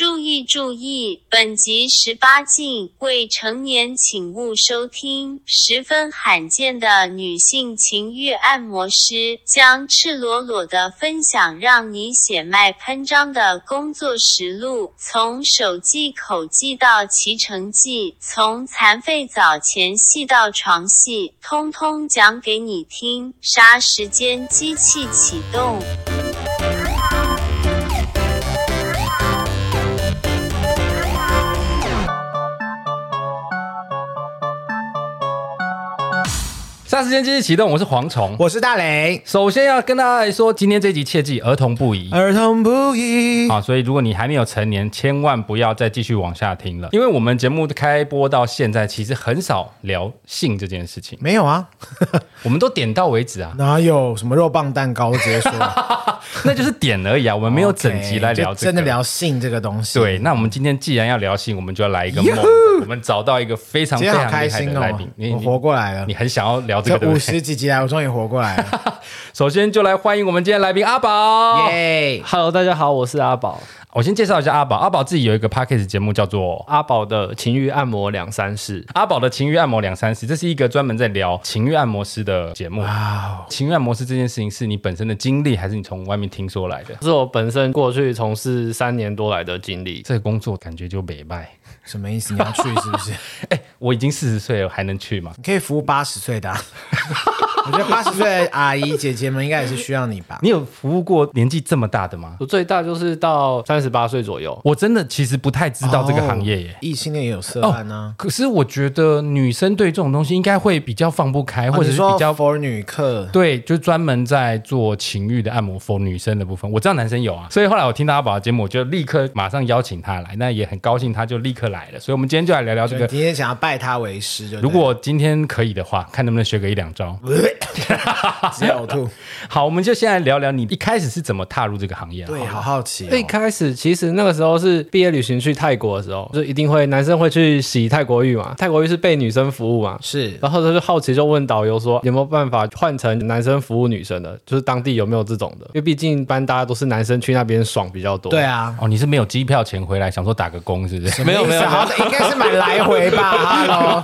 注意注意，本集十八禁，未成年请勿收听。十分罕见的女性情欲按摩师将赤裸裸的分享让你血脉喷张的工作实录，从手技口技到骑乘技，从残废澡前戏到床戏，通通讲给你听。啥时间机器启动。杀时间机器启动，我是蝗虫，我是大雷。首先要跟大家来说，今天这集切记儿童不宜，儿童不宜。啊，所以如果你还没有成年，千万不要再继续往下听了，因为我们节目开播到现在，其实很少聊性这件事情。没有啊，我们都点到为止啊，哪有什么肉棒蛋糕直接说，那就是点而已啊，我们没有整集来聊这个，真的聊性这个东西。对，那我们今天既然要聊性，我们就要来一个梦。我们找到一个非常非常厉害的来宾，我活过来了，你很想要聊。这五十几集来，我终于活过来了。首先就来欢迎我们今天来宾阿宝。耶，Hello，大家好，我是阿宝。我先介绍一下阿宝。阿宝自己有一个 Podcast 节目，叫做《阿宝的情欲按摩两三事》。阿宝的情欲按摩两三事，这是一个专门在聊情欲按摩师的节目。哇，Wow. 情欲按摩师这件事情是你本身的经历，还是你从外面听说来的？是我本身过去从事三年多来的经历。这个工作感觉就美败。什么意思？你要去是不是？哎、欸，我已经四十岁了，还能去吗？你可以服务八十岁的、啊。我觉得八十岁的阿姨姐姐们应该也是需要你吧？你有服务过年纪这么大的吗？我最大就是到三十八岁左右。我真的其实不太知道这个行业耶。异、哦、性恋也有色案呢、啊哦。可是我觉得女生对这种东西应该会比较放不开，哦、或者是比较 for 女客。对，就专门在做情欲的按摩 for 女生的部分。我知道男生有啊，所以后来我听到阿宝的节目，我就立刻马上邀请他来。那也很高兴，他就立刻来了。所以，我们今天就来聊聊这个。今天想要拜他为师，就如果今天可以的话，看能不能学个一两招。直接呕吐。好，我们就先来聊聊你一开始是怎么踏入这个行业。对，好好奇、哦。一开始其实那个时候是毕业旅行去泰国的时候，就一定会男生会去洗泰国浴嘛。泰国浴是被女生服务嘛？是。然后他就好奇就问导游说，有没有办法换成男生服务女生的？就是当地有没有这种的？因为毕竟一般大家都是男生去那边爽比较多。对啊。哦，你是没有机票钱回来，想说打个工是不是？没有没有，好应该是买来回吧。哈喽，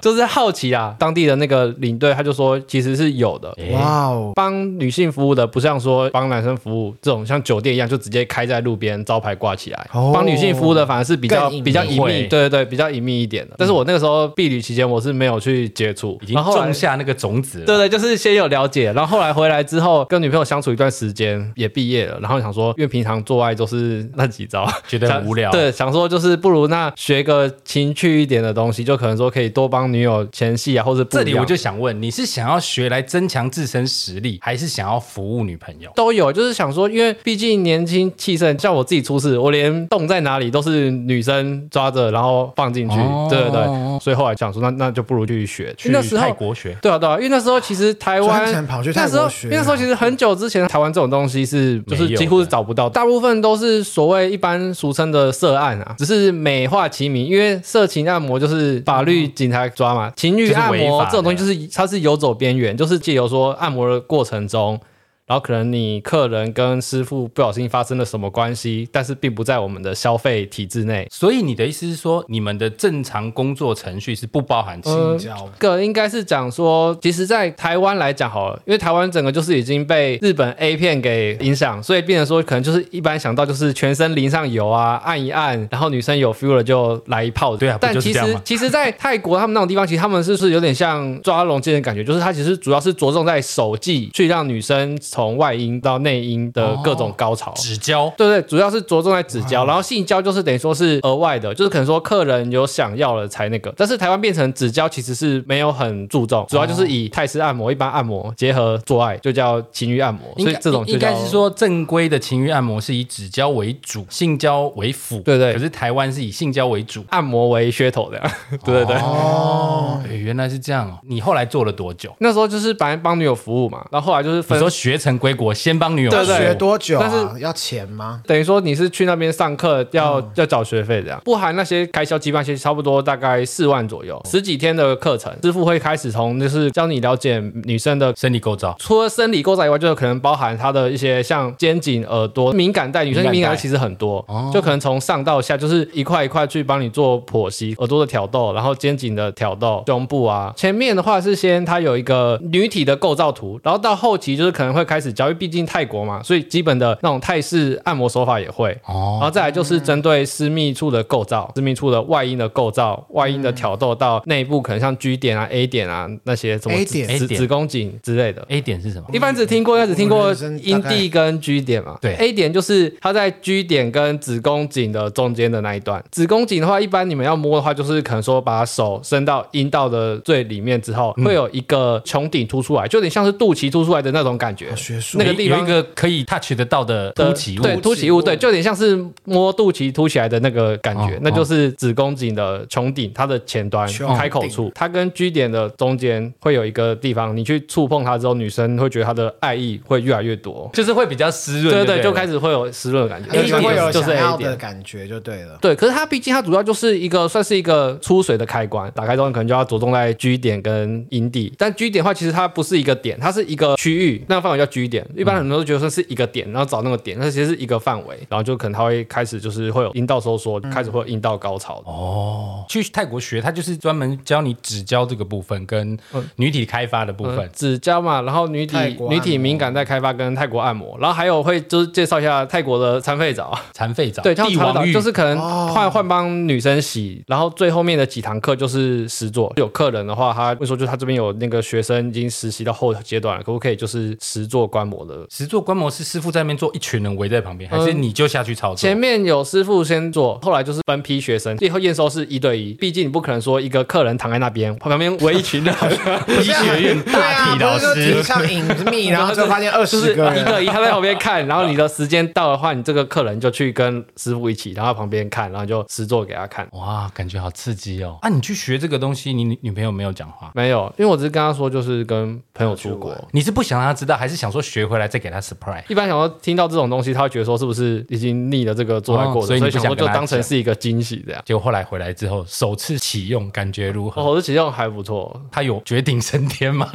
就是好奇啊。当地的那个领队他就说，其实是有的。哇哦，帮女性服务的不像说帮男生服务这种像酒店一样就直接开在路边招牌挂起来。帮、哦、女性服务的反而是比较比较隐秘，对对对，比较隐秘一点的。但是我那个时候避旅期间我是没有去接触，已经种下那个种子了。对对，就是先有了解，然后后来回来之后跟女朋友相处一段时间，也毕业了，然后想说，因为平常做爱都是那几招，觉得很无聊。对，想说就是不如那学个情趣一点的东西，就可能说可以多帮女友前戏啊，或者这里我就想问，你是想要学来增强自身实力，还是想要服务女朋友？都有，就是想说，因为毕竟年轻气盛，像我自己出事，我连洞在哪里都是女生抓着，然后放进去，哦、对对对，所以后来想说，那那就不如去学，去泰国学。对啊对啊，因为那时候其实台湾跑去泰国学，那时候因为那时候其实很久之前，台湾这种东西是就是几乎是找不到，大部分都是所谓一般俗称的涉案啊，只是美化其名，因为色情按摩就是法律警察抓嘛，情欲按摩这种东西就是它是是游走边缘，就是借由说按摩的过程中。然后可能你客人跟师傅不小心发生了什么关系，但是并不在我们的消费体制内。所以你的意思是说，你们的正常工作程序是不包含性交的？个应该是讲说，其实，在台湾来讲好了，因为台湾整个就是已经被日本 A 片给影响，所以变成说，可能就是一般想到就是全身淋上油啊，按一按，然后女生有 feel 了就来一炮。对啊，但其实其实，在泰国他们那种地方，其实他们是不是有点像抓龙筋的感觉，就是他其实主要是着重在手技，去让女生。从外阴到内阴的各种高潮，指交，对对，主要是着重在指交，然后性交就是等于说是额外的，就是可能说客人有想要了才那个。但是台湾变成指交其实是没有很注重，主要就是以泰式按摩、一般按摩结合做爱，就叫情欲按摩。所以这种应该是说正规的情欲按摩是以指交为主，性交为辅。对对。可是台湾是以性交为主，按摩为噱头的。对对对。哦，原来是这样哦。你后来做了多久？那时候就是本来帮女友服务嘛，然后后来就是分。说学成归国，先帮女友对对。学多久啊？但是要钱吗？等于说你是去那边上课要、嗯、要找学费这样，不含那些开销，基本上差不多大概四万左右，十几天的课程，师傅会开始从就是教你了解女生的生理构造，除了生理构造以外，就是可能包含她的一些像肩颈、耳朵敏感带，女生敏感带其实很多，就可能从上到下就是一块一块去帮你做剖析，耳朵的挑逗，然后肩颈的挑逗，胸部啊，前面的话是先它有一个女体的构造图，然后到后期就是可能会开始教，因为毕竟泰国嘛，所以基本的那种泰式按摩手法也会，哦然后再来就是针对私密处的构造，私密处的外阴的构造，外阴的挑逗到内部可能像 G 点啊、A 点啊那些什么 A 点、子子宫颈之类的。A 点是什么？一般只听过，应该只听过阴蒂跟 G 点嘛。对，A 点就是它在 G 点跟子宫颈的中间的那一段。子宫颈的话，一般你们要摸的话，就是可能说把手伸到阴道的最里面之后，会有一个穹顶凸出来，就有点像是肚脐凸出来的那种感觉。学术。那个地方有一个可以 touch 得到的凸起物，对，凸起物，对，就有点像是摸肚脐凸起来的那个感觉，那就是子宫颈的穹顶，它的前端开口处，它跟 G 点的中间会有一个地方，你去触碰它之后，女生会觉得她的爱意会越来越多，就是会比较湿润，对对，就开始会有湿润的感觉，就会有就是 A 点。的感觉就对了。对，可是它毕竟它主要就是一个算是一个出水的开关，打开之后可能就要着重在 G 点跟阴蒂，但 G 点的话其实它不是一个点，它是一个区域，那个范围叫 G 点，一般很多人都觉得说是一个点，然后找那个点，那其实是一个范围，然后就可能他会开始就是会有阴道收缩，开始会有阴道高潮。哦，去泰国学，他就是专门教你指交这个部分跟女体开发的部分，指交嘛，然后女体女体敏感带开发跟泰国按摩，然后还有会就是介绍一下泰国的残废澡，残废澡，对，帝王浴。就是可能换换帮女生洗，然后最后面的几堂课就是实作。有客人的话，他会说就他这边有那个学生已经实习到后阶段了，可不可以就是实作观摩的？实做观摩是师傅在那边做，一群人围在旁边，还是你就下去操作？前面有师傅先做，后来就是分批学生，最后验收是一对一，毕竟你不可能说一个客人躺在那边，旁边围一群人，医学院大体老师，像隐秘，然后就发现二十个一对一，他在旁边看，然后你的时间到的话，你这个客人就去跟师傅一起，然后旁边看，然后就实做给他看。哇，感觉好刺激哦！啊，你去学这个东西，你女朋友没有讲话？没有，因为我只是跟他说，就是跟朋友出国。你是不想让他知道，还是想说学回来再给他 surprise？一般想说听到这种东西，他会觉得说是不是已经腻了这个做爱过的，所以想说就当成是一个惊喜这样。结果后来回来之后，首次启用感觉如何？首次启用还不错，他有绝顶升天吗？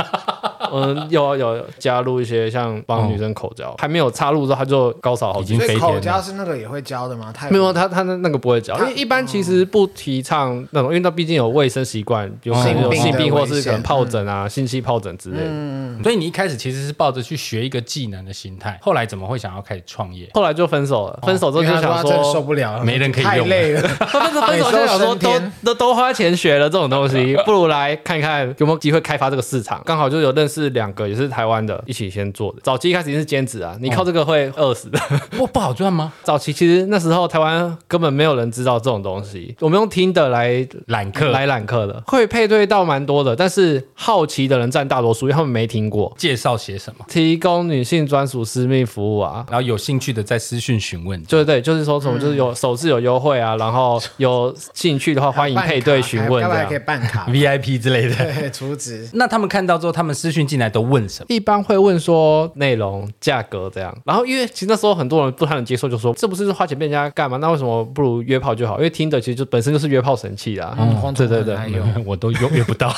嗯，有有加入一些像帮女生口交，还没有插入之后他就高潮好，已经飞天了。口交是那个也会教的吗？没有，他他那那个不会教，因为一般其实不提倡那种，因为他毕竟有卫生习惯，有有性病或是可能疱疹啊、性器疱疹之类的。嗯，所以你一开始其实是抱着去学一个技能的心态，后来怎么会想要开始创业？后来就分手了，分手之后就想说受不了，没人可以用，太累了。分手分手就想说 都都都花钱学了这种东西，不如来看看有没有机会开发这个市场。刚好就有认识两个也是台湾的，一起先做的。早期一开始是兼职啊，你靠这个会饿死的。不不好赚吗？早期其实那时候台湾根本没有人知道这种东西，我们用听的来揽客，来揽客的，会配对到蛮多的，但是好奇的人占大多数，因为他们没听过。介绍写什么？提供女性专属私密服务啊，然后有兴趣的在私讯询问。对对，就是说什么就是有首次有优惠啊，然后有兴趣的话欢迎配对询问，这样可以办卡 VIP 之类的。对，储值。那他们看到之后，他们私讯进来都问什么？一般会问说内容、价格这样。然后因为其实那时候很多人不太能接受，就说这不是花钱被人家干嘛？那为什么不如约炮就好？因为听的其实就本身就是约炮神器啦。嗯，对对对，我都约约不到，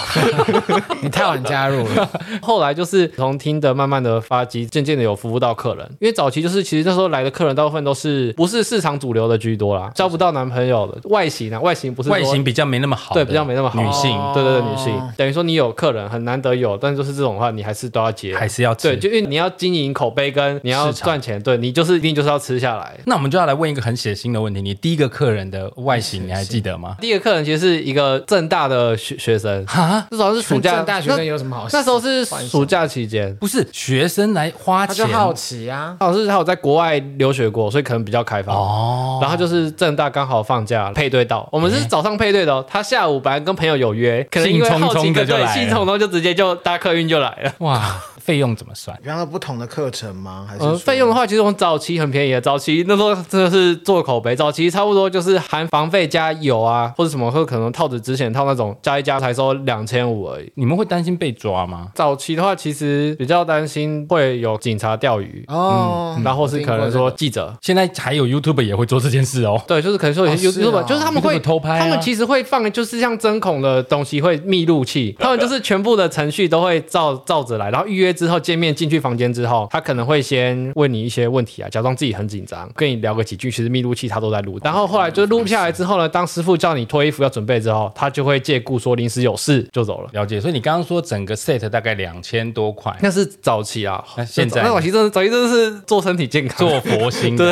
你太晚加入了。后来就是从听的慢慢的发迹，渐渐的有服务到客人。因为早期就是其实那时候来的客人大部分都是不是市场主流的居多啦，交不到男朋友的外形啊，外形不是外形比较没那么好，对，比较没那么好。女性，对对对，女性。等于说你有客人很难得有，但是就是这种话，你还是都要接，还是要对，就因为你要经营口碑跟你要赚钱，对你就是一定就是要吃下来。那我们就要来问一个很血腥的问题：你第一个客人的外形你还记得吗？第一个客人其实是一个正大的学学生。哈，那时候是暑假，政大学生有什么好？那时候是暑假期间，不是学生来花钱，他就好奇啊。老师他有在国外留学过，所以可能比较开放。哦。然后就是正大刚好放假配对到，我们是早上配对的哦。他下午本来跟朋友有约，可能因为好奇，对，兴冲冲就直接就搭客运就来了。哇，费用怎么算？比方说不同的课程吗？还是呃，费用的话，其实我们早期很便宜的，早期那时候真的是做口碑，早期差不多就是含房费加油啊，或者什么，或可能套子之前套那种加一加才收两千五而已。你们会担心被抓吗？早期的话，其实比较担心会有警察钓鱼哦、嗯，然后是可能说记者，现在还有 YouTube 也会做这件事哦。对，就是可能说有些 YouTube，、哦、就是他们会偷拍、啊，他们其实会放，就是像针孔的东西会密录器，他们就是全部的程序都会照照着来，然后预约之后见面进去房间之后，他可能会先问你一些问题啊，假装自己很紧张，跟你聊个几句，其实密录器他都在录，然后后来就录下来之后呢，当师傅叫你脱衣服要准备之后，他就会借故说临时有事就走了。了解，所以你刚刚说整个 set 大概两千多块，那是早期啊，那现在那早期真的早期真的是做身体健康，做佛心，对，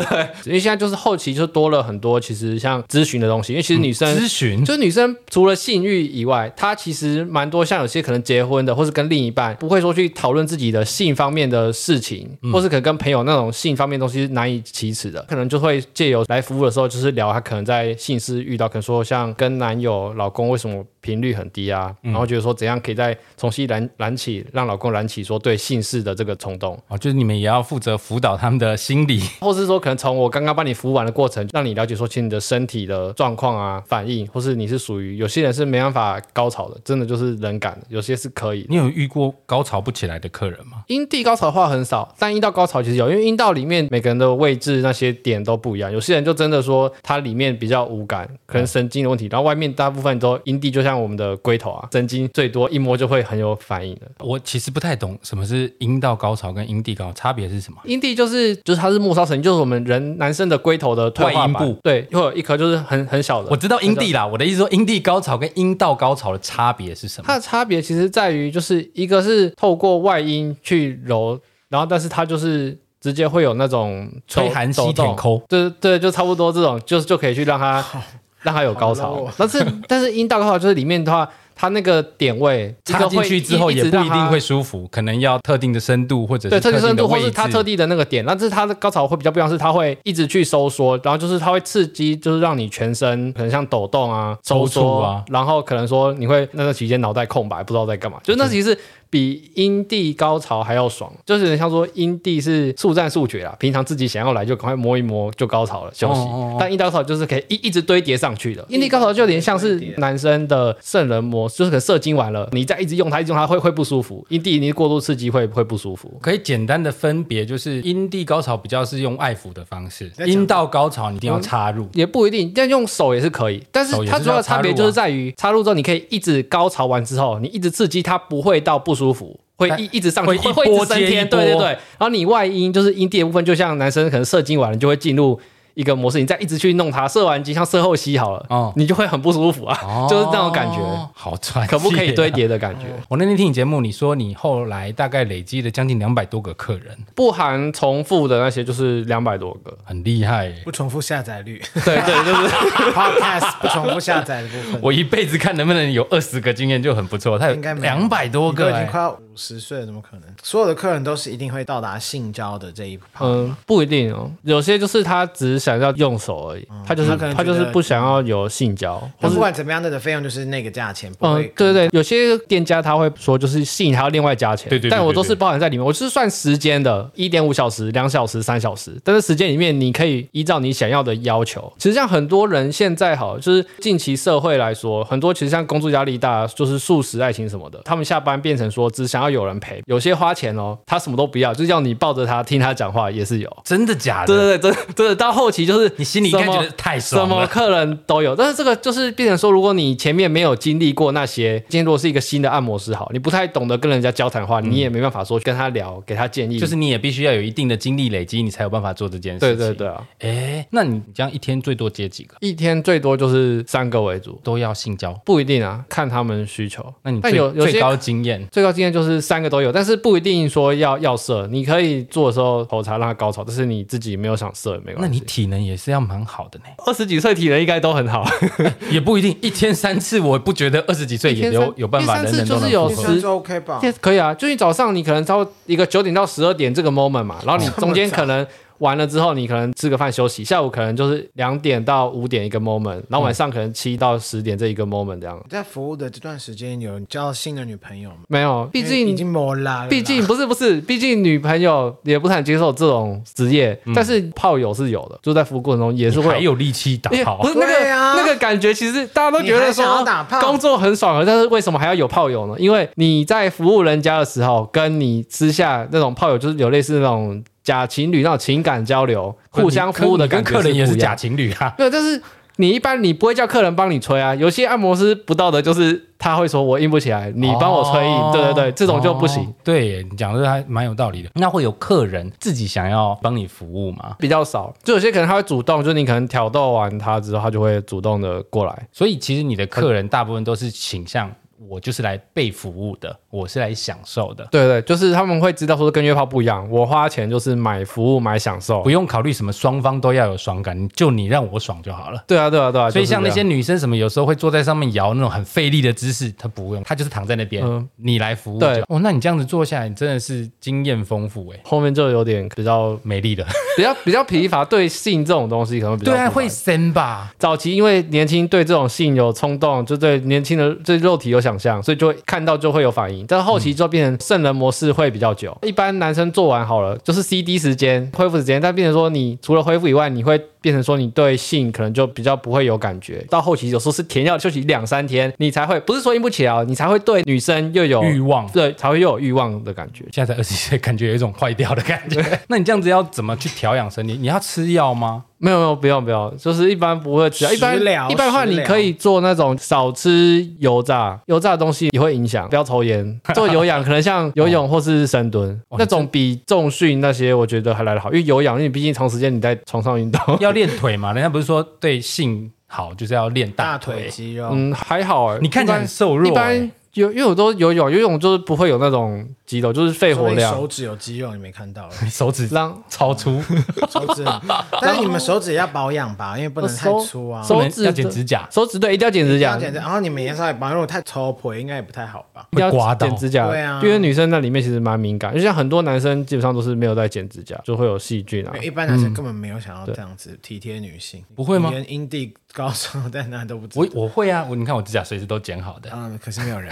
因为现在就是后期就多了很多，其实像咨询的东西，因为其实女生、嗯、咨询？就是女生除了性欲以外，她其实蛮多像有些可能结婚的，或是跟另一半不会说去讨论自己的性方面的事情，嗯、或是可能跟朋友那种性方面的东西是难以启齿的，可能就会借由来服务的时候，就是聊他可能在性事遇到，可能说像跟男友、老公为什么频率很低啊，然后觉得说怎样可以再重新燃燃起，让老公燃起说对性事的这个冲动。哦，就是你们也要负责辅导他们的心理，或是说可能从我刚刚帮你服务完的过程，让你了解说其实你的身体的状况啊、反应，或是你是属于有些人是没办法高潮的，真的就是冷感的，有些是可以。你有遇过高潮不起来的客人吗？阴蒂高潮的话很少，但阴道高潮其实有，因为阴道里面每个人的位置那些点都不一样，有些人就真的说它里面比较无感，可能神经的问题，然后外面大部分都阴蒂就像我们的龟头啊，神经最多一摸就会很有反应的。我其实不太懂什么是阴道高潮跟阴蒂高潮差别是什么？阴蒂就是就是它是末梢神经，就是我们人男生的龟头的退阴部，对，会有一颗就是很很小的。我知道阴蒂啦，我的意思说阴蒂高潮跟阴道高潮的差别是什么？它的差别其实在于就是一个是透过外阴去揉，然后但是它就是直接会有那种吹寒吸舔抠，对对，就差不多这种，就是就可以去让它 让它有高潮。但是但是阴道高潮就是里面的话。它那个点位插进去之后也不一定会舒服，可能要特定的深度或者对，特定深度或是它特定的那个点，但是它的高潮会比较不一样，是它会一直去收缩，然后就是它会刺激，就是让你全身可能像抖动啊、收缩啊，然后可能说你会那个期间脑袋空白，不知道在干嘛，就是那其实。比阴蒂高潮还要爽，就是像说阴蒂是速战速决啊，平常自己想要来就赶快摸一摸就高潮了，休息。哦哦哦，但阴道高潮就是可以一一直堆叠上去的。阴蒂高潮就有点像是男生的圣人模，就是可能射精完了，你再一直用它，一直用它会会不舒服。阴蒂你过度刺激会会不舒服。可以简单的分别就是阴蒂高潮比较是用爱抚的方式，阴道高潮你一定要插入，也不一定，但用手也是可以。但是它主要的差别就是在于插入之后，你可以一直高潮完之后，你一直刺激它不会到不舒服。会一一直上去，会会一直升天，对对对。然后你外阴就是阴蒂的部分，就像男生可能射精完了就会进入一个模式，你再一直去弄它，射完机像射后吸好了，哦，你就会很不舒服啊，哦、就是那种感觉，好专业，可不可以堆叠的感觉？我那天听你节目，你说你后来大概累积了将近两百多个客人，不含重复的那些就是两百多个，很厉害，不重复下载率，对对，就是 podcast 不重复下载的部分。我一辈子看能不能有二十个经验就很不错，他有应该两百多个，已经快要五十岁了，怎么可能？所有的客人都是一定会到达性交的这一步？嗯，不一定哦，有些就是他只是想要用手而已，他就是他就是不想要有性交。但不管怎么样，那个费用就是那个价钱。嗯，对对对，有些店家他会说，就是性还要另外加钱。对对。但我都是包含在里面，我是算时间的，一点五小时、两小时、三小时。但是时间里面，你可以依照你想要的要求。其实像很多人现在好，就是近期社会来说，很多其实像工作压力大，就是素食爱情什么的，他们下班变成说只想要有人陪。有些花钱哦，他什么都不要，就是要你抱着他听他讲话，也是有。真的假的？对对对，真的真的到后期就是。你心里应该觉得太爽了，什么客人都有，但是这个就是变成说，如果你前面没有经历过那些，今天如果是一个新的按摩师，好，你不太懂得跟人家交谈的话，你也没办法说跟他聊，给他建议，就是你也必须要有一定的经历累积，你才有办法做这件事情。对对对啊，哎，那你这样一天最多接几个？一天最多就是三个为主，都要性交？不一定啊，看他们需求。那你但有有最高经验？最高经验就是三个都有，但是不一定说要要射，你可以做的时候头才让他高潮，但是你自己没有想射也没关系。那你体能也是要蛮好的呢。二十几岁体能应该都很好，也不一定。一天三次，我不觉得二十几岁也有有办法。人人都能有十 OK 吧？可以啊，就是早上你可能到一个九点到十二点这个 moment 嘛，然后你 中间可能完了之后，你可能吃个饭休息，下午可能就是两点到五点一个 moment，然后晚上可能七到十点这一个 moment 这样。在服务的这段时间，有交新的女朋友吗？没有，毕竟已经磨啦。毕竟不是不是，毕竟女朋友也不太接受这种职业，嗯、但是炮友是有的，就在服务过程中也是会有，还有力气打炮，不是那个、啊、那个感觉，其实大家都觉得说工作很爽，但是为什么还要有炮友呢？因为你在服务人家的时候，跟你私下那种炮友就是有类似那种假情侣那种情感交流，互相服务的感觉，客人也是假情侣啊。对，但是。你一般你不会叫客人帮你吹啊，有些按摩师不道德，就是他会说我硬不起来，你帮我吹硬，哦、对对对，这种就不行。哦、对，你讲的还蛮有道理的。那会有客人自己想要帮你服务吗？比较少，就有些可能他会主动，就你可能挑逗完他之后，他就会主动的过来。所以其实你的客人大部分都是倾向。我就是来被服务的，我是来享受的。对对，就是他们会知道说跟约炮不一样，我花钱就是买服务买享受，不用考虑什么双方都要有爽感，就你让我爽就好了。对啊对啊对啊，所以像那些女生什么有时候会坐在上面摇那种很费力的姿势，她不用，她就是躺在那边，嗯、你来服务。对哦，那你这样子坐下来，你真的是经验丰富哎。后面就有点比较美丽的，比较比较疲乏，对性这种东西可能比较对啊会生吧。早期因为年轻对这种性有冲动，就对年轻的对肉体有想象，所以就会。看到就会有反应，但是后期就变成圣人模式会比较久。嗯、一般男生做完好了，就是 CD 时间恢复时间，但变成说你除了恢复以外，你会变成说你对性可能就比较不会有感觉。到后期有时候是填药休息两三天，你才会不是说硬不起来，你才会对女生又有欲望，对，才会又有欲望的感觉。现在才二十岁，感觉有一种坏掉的感觉。那你这样子要怎么去调养身体？你要吃药吗？没有没有，不用不用，就是一般不会吃。一般一般的话，你可以做那种少吃油炸，油炸的东西也会影响。不要抽烟，做有氧可能像游泳或是深蹲，哦、那种比重训那些我觉得还来得好。因为有氧，因为你毕竟长时间你在床上运动，要练腿嘛。人家不是说对性好就是要练大腿，肌肉？嗯，还好哎，你看起来很瘦弱。一般有，因为我都游泳，游泳就是不会有那种。肌肉就是肺活量，手指有肌肉，你没看到？手指让超粗，手指。但是你们手指也要保养吧，因为不能太粗啊。手指要剪指甲，手指对，一定要剪指甲。然后你们也稍微保养，如果太粗婆应该也不太好吧？要刮到。剪指甲，对啊，因为女生那里面其实蛮敏感，就像很多男生基本上都是没有在剪指甲，就会有细菌啊。一般男生根本没有想要这样子体贴女性，不会吗？连阴蒂高手在哪都不知道。我我会啊，我你看我指甲随时都剪好的。嗯，可是没有人。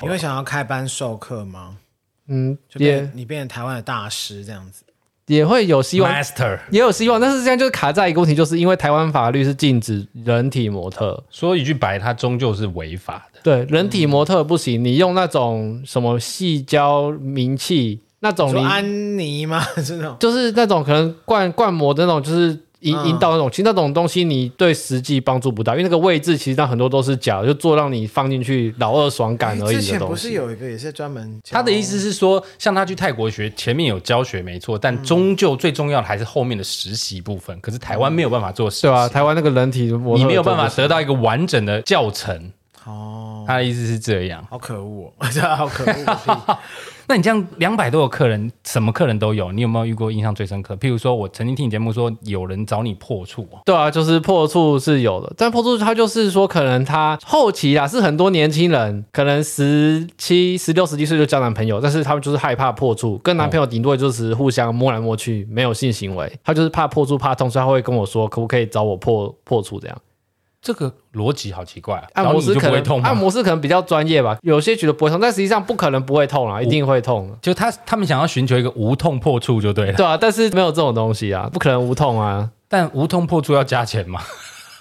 你会想要开班授课吗？嗯，也你变成台湾的大师这样子，也会有希望，Master 也有希望，但是现在就是卡在一个问题，就是因为台湾法律是禁止人体模特，说一句白，它终究是违法的。对，人体模特不行，你用那种什么细胶名器那种，安妮吗？是那种，就是那种可能灌灌模的那种，就是。引引导那种，其实那种东西你对实际帮助不大，因为那个位置其实它很多都是假的，就做让你放进去老二爽感而已的东西。之前不是有一个也是专门，他的意思是说，像他去泰国学，前面有教学没错，但终究最重要的还是后面的实习部分。可是台湾没有办法做实习，对啊，台湾那个人体你没有办法得到一个完整的教程。哦，他的意思是这样，好可恶，真 的好可恶。那你这样两百多个客人，什么客人都有，你有没有遇过印象最深刻？譬如说，我曾经听你节目说有人找你破处，对啊，就是破处是有的，但破处他就是说，可能他后期啊是很多年轻人，可能十七、十六、十七岁就交男朋友，但是他们就是害怕破处，跟男朋友顶多就是互相摸来摸去，没有性行为，他就是怕破处怕痛，所以他会跟我说，可不可以找我破破处这样。这个逻辑好奇怪啊！按摩师可能按摩师可能比较专业吧，有些觉得不会痛，但实际上不可能不会痛啊，一定会痛。就他他们想要寻求一个无痛破处就对了。对啊，但是没有这种东西啊，不可能无痛啊。但无痛破处要加钱吗？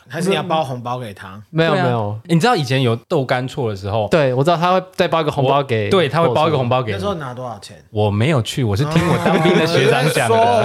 还是你要包红包给他？没有没有，你知道以前有豆干错的时候，对我知道他会再包一个红包给，对他会包一个红包给你。那时候拿多少钱？我没有去，我是听我当兵的 学长讲的。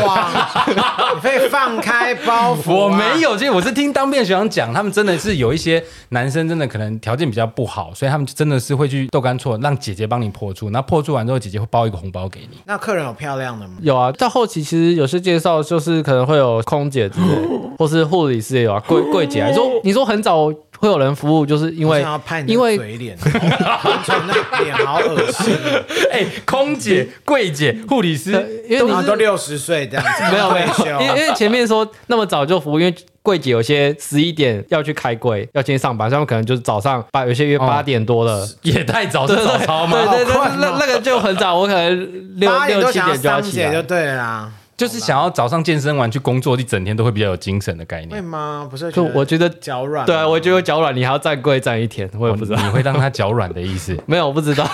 你可以放开包袱。我没有去，我是听当兵的学长讲，他们真的是有一些男生真的可能条件比较不好，所以他们真的是会去豆干错，让姐姐帮你破处，那破处完之后，姐姐会包一个红包给你。那客人有漂亮的吗？有啊，到后期其实有些介绍就是可能会有空姐之类，或是护理师也有啊，柜你说你说。很早会有人服务，就是因为因为嘴脸，那脸好恶心。哎，空姐、柜姐、护理师，因为你都六十岁这样子，没有没有，因为因为前面说那么早就服务，因为柜姐有些十一点要去开柜，要先上班，他们可能就是早上八，有些约八点多了，也太早，是早操吗？对对对，那那个就很早，我可能六六七点就要起来，就对了。就是想要早上健身完去工作，一整天都会比较有精神的概念。会吗？不是，就我觉得脚软。对啊，我觉得脚软，你还要站跪站一天，我也不知道。你会让他脚软的意思？没有，我不知道。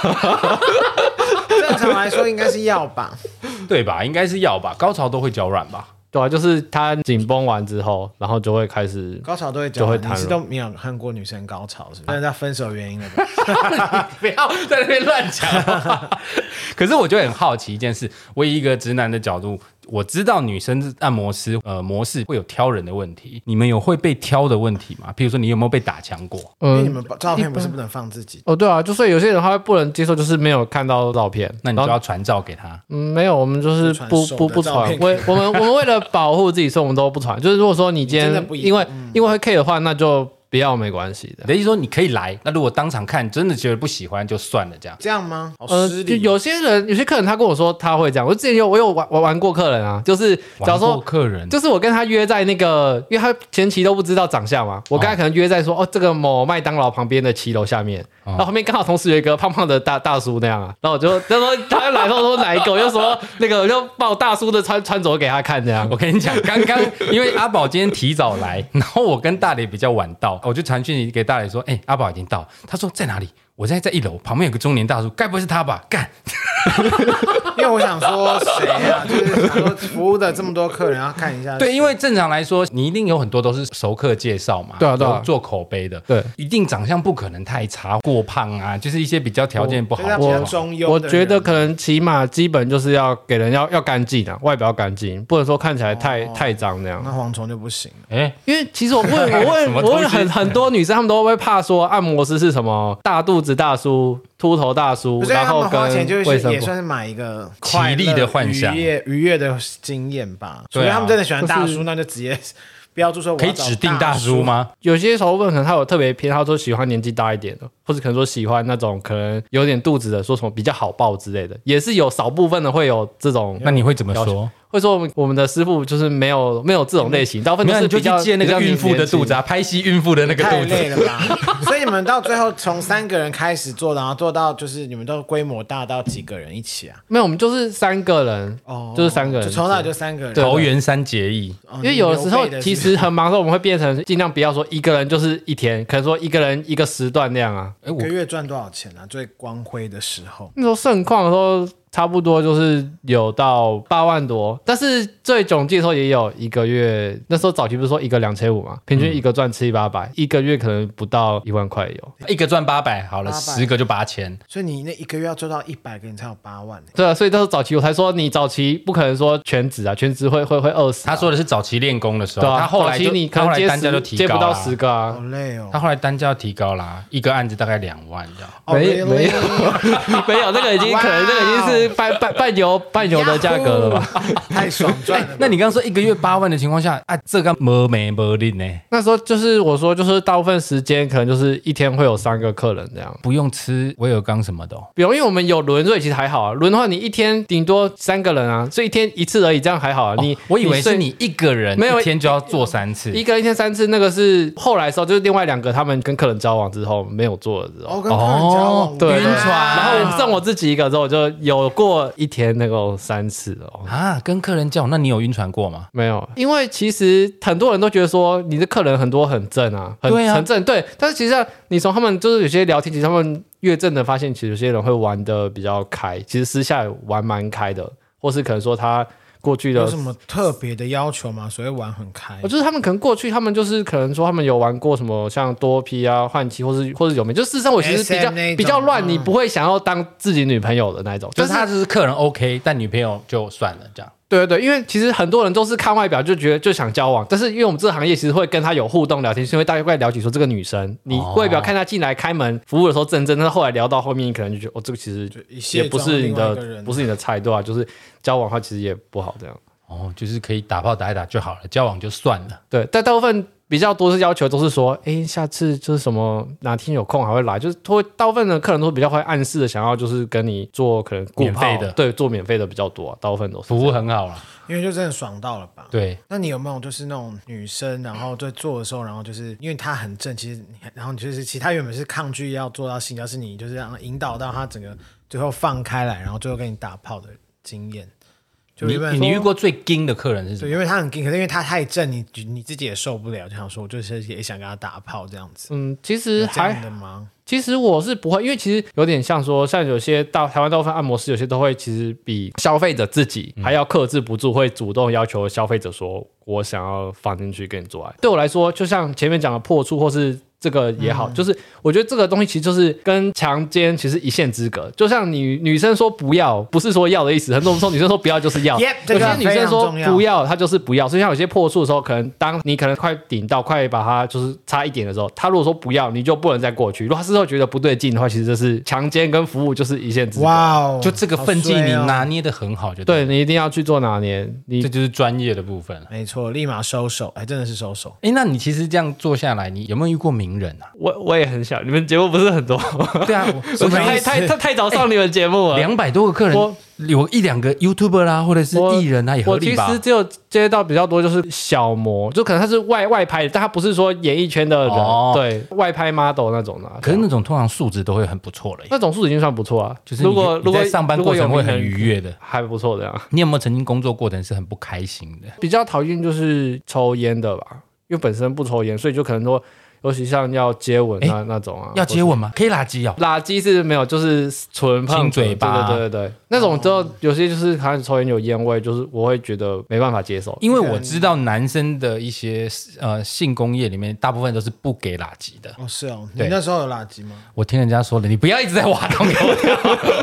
正常来说应该是要吧？对吧？应该是要吧？高潮都会脚软吧？对啊，就是他紧绷完之后，然后就会开始高潮都会就会弹。你是都没有看过女生高潮是不是？那是他分手原因了吧？不要在那边乱讲。可是我就很好奇一件事，我以一个直男的角度。我知道女生按摩师呃模式会有挑人的问题，你们有会被挑的问题吗？比如说你有没有被打枪过？嗯，因为你们照片不是不能放自己哦，对啊，就是有些人他会不能接受，就是没有看到照片，那你就要传照给他。嗯，没有，我们就是不不不传，我我们我们为了保护自己，所以我们都不传。就是如果说你今天因为、嗯、因为会 care 的话，那就。不要没关系的，等于说你可以来。那如果当场看真的觉得不喜欢就算了，这样这样吗？呃，就有些人有些客人他跟我说他会这样。我之前有我有玩玩玩过客人啊，就是假如说客人，就是我跟他约在那个，因为他前期都不知道长相嘛，我跟他可能约在说哦，哦这个某麦当劳旁边的骑楼下面，哦、然后后面刚好同时有一个胖胖的大大叔那样啊，然后我就他说他要来，后说哪一个，我就说那个我就把我大叔的穿穿着给他看这样。我跟你讲，刚刚因为阿宝今天提早来，然后我跟大磊比较晚到，我就传讯给。大磊说：“哎、阿宝已经到。”他说：“在哪里？”我现在在一楼，旁边有个中年大叔，该不会是他吧？干！因为我想说谁啊？就是想说服务的这么多客人，要看一下。对，因为正常来说，你一定有很多都是熟客介绍嘛，对啊，对啊，做口碑的，对，一定长相不可能太差，过胖啊，就是一些比较条件不好。我中庸，我觉得可能起码基本就是要给人要要干净的，外表干净，不能说看起来太、哦、太脏那样。那蝗虫就不行。哎、欸，因为其实我问我问 我问很很多女生，她们都会怕说按摩师是什么大肚子大叔。秃头大叔，然后跟卫生，也算是买一个奇丽的幻想、愉悦愉悦的经验吧。所以他们真的喜欢大叔，那就直接标注 说，可以指定大叔吗？有些时候问可能他有特别偏，好说喜欢年纪大一点的，或者可能说喜欢那种可能有点肚子的，说什么比较好抱之类的，也是有少部分的会有这种。那你会怎么说？会说我们的师傅就是没有没有这种类型，大部分都是比较借那个孕妇的肚子啊，拍戏孕妇的那个肚子。太累了吧？所以你们到最后从三个人开始做，然后做到就是你们都规模大到几个人一起啊？没有，我们就是三个人哦，就是三个人，从那就三个人，桃园三结义。因为有的时候其实 很忙的时候，我们会变成尽量不要说一个人就是一天，可能说一个人一个时段那样啊。一个月赚多少钱啊？最光辉的时候，那时候盛况的时候。差不多就是有到八万多，但是最总计的时候也有一个月，那时候早期不是说一个两千五嘛，平均一个赚七八百，一个月可能不到一万块有，一个赚八百，好了，十个就八千，所以你那一个月要做到一百个，你才有八万。对啊，所以那时候早期我才说你早期不可能说全职啊，全职会会会饿死。他说的是早期练功的时候，对啊，他后来就你他后来单价就提高了，接不到十个啊，好累哦。他后来单价提高了，一个案子大概两万这样。没有没有 没有，那个已经可能那个已经是半半半牛半牛的价格了吧？太爽赚了、欸。那你刚刚说一个月八万的情况下，啊，这个没没没力呢？那时候就是我说，就是大部分时间可能就是一天会有三个客人这样，不用吃威尔刚什么的、哦。比如因为我们有轮，所以其实还好啊。轮的话，你一天顶多三个人啊，所以一天一次而已，这样还好啊。你、哦、我以为是你一个人没有一天就要做三次，一个一天三次，那个是后来的时候，就是另外两个他们跟客人交往之后没有做了之后。哦，跟客人交往，对，晕船，然后剩我自己一个之后，就有过一天那个三次。哦啊，跟客人交往，那你有晕船过吗？没有，因为其实很多人都觉得说你的客人很多很正啊，很对啊，很正，对。但是其实你从他们就是有些聊天，其实他们越正的发现，其实有些人会玩的比较开，其实私下玩蛮开的，或是可能说他。过去的有什么特别的要求吗？所以玩很开，我就是他们可能过去，他们就是可能说他们有玩过什么像多 P 啊、换妻，或是或是有没有？就事实上我其实比较比较乱，你不会想要当自己女朋友的那一种。就是他就是客人 OK，但女朋友就算了这样。对对对，因为其实很多人都是看外表就觉得就想交往，但是因为我们这个行业其实会跟他有互动聊天，是因为大家会了解说这个女生，你外表看她进来开门服务的时候正正，但是后来聊到后面，你可能就觉得哦，这个其实也不是你的，不是你的菜，对吧？就是交往的话其实也不好这样。哦，就是可以打炮打一打就好了，交往就算了。对，但大部分比较多是要求都是说，哎，下次就是什么哪天有空还会来，就是会大部分的客人都比较会暗示的想要就是跟你做可能免费的，对，做免费的比较多，大部分都是服务很好了，因为就真的爽到了吧？对。那你有没有就是那种女生，然后在做的时候，然后就是因为她很正，其实然后你就是其他原本是抗拒要做到性，要是你就是让引导到她整个最后放开来，然后最后跟你打炮的经验。就你你遇过最惊的客人是什对，么？因为他很惊，可是因为他太正，你你自己也受不了，就想说，我就是也想跟他打炮这样子。嗯，其实还？其实我是不会，因为其实有点像说，像有些到台湾大部分按摩师，有些都会其实比消费者自己还要克制不住，会主动要求消费者说，我想要放进去跟你做爱。对我来说，就像前面讲的破处或是。这个也好，嗯、就是我觉得这个东西其实就是跟强奸其实一线之隔。就像女女生说不要，不是说要的意思。很多时候女生说不要就是要有些女生说不要，她就是不要。所以像有些破处的时候，可能当你可能快顶到快把它就是差一点的时候，她如果说不要，你就不能再过去。如果她事后觉得不对劲的话，其实这是强奸跟服务就是一线之隔。哇哦，就这个分际你拿捏的很好就对，就对你一定要去做拿捏，你这就是专业的部分。没错，立马收手，哎真的是收手。哎，那你其实这样做下来，你有没有遇过名人啊？我我。也很小，你们节目不是很多？对啊，我 太太太太早上你们节目了，两百多个客人，我有一两个 YouTuber 啦，或者是艺人啊，也合理吧？我其实只有接到比较多，就是小模，就可能他是外外拍的，但他不是说演艺圈的人，哦、对外拍 model 那种的。可是那种通常素质都会很不错了，那种素质已经算不错啊。就是如果如果上班过程会很愉悦的，还不错的啊。你有没有曾经工作过程是很不开心的？比较讨厌就是抽烟的吧，因为本身不抽烟，所以就可能说。尤其像要接吻那那种啊，要接吻吗？可以拉鸡哦，拉鸡是没有，就是纯碰嘴巴，对对对对，那种之后有些就是开始抽烟有烟味，就是我会觉得没办法接受。因为我知道男生的一些呃性工业里面，大部分都是不给拉鸡的。哦，是哦，你那时候有拉鸡吗？我听人家说的，你不要一直在挖洞给我跳。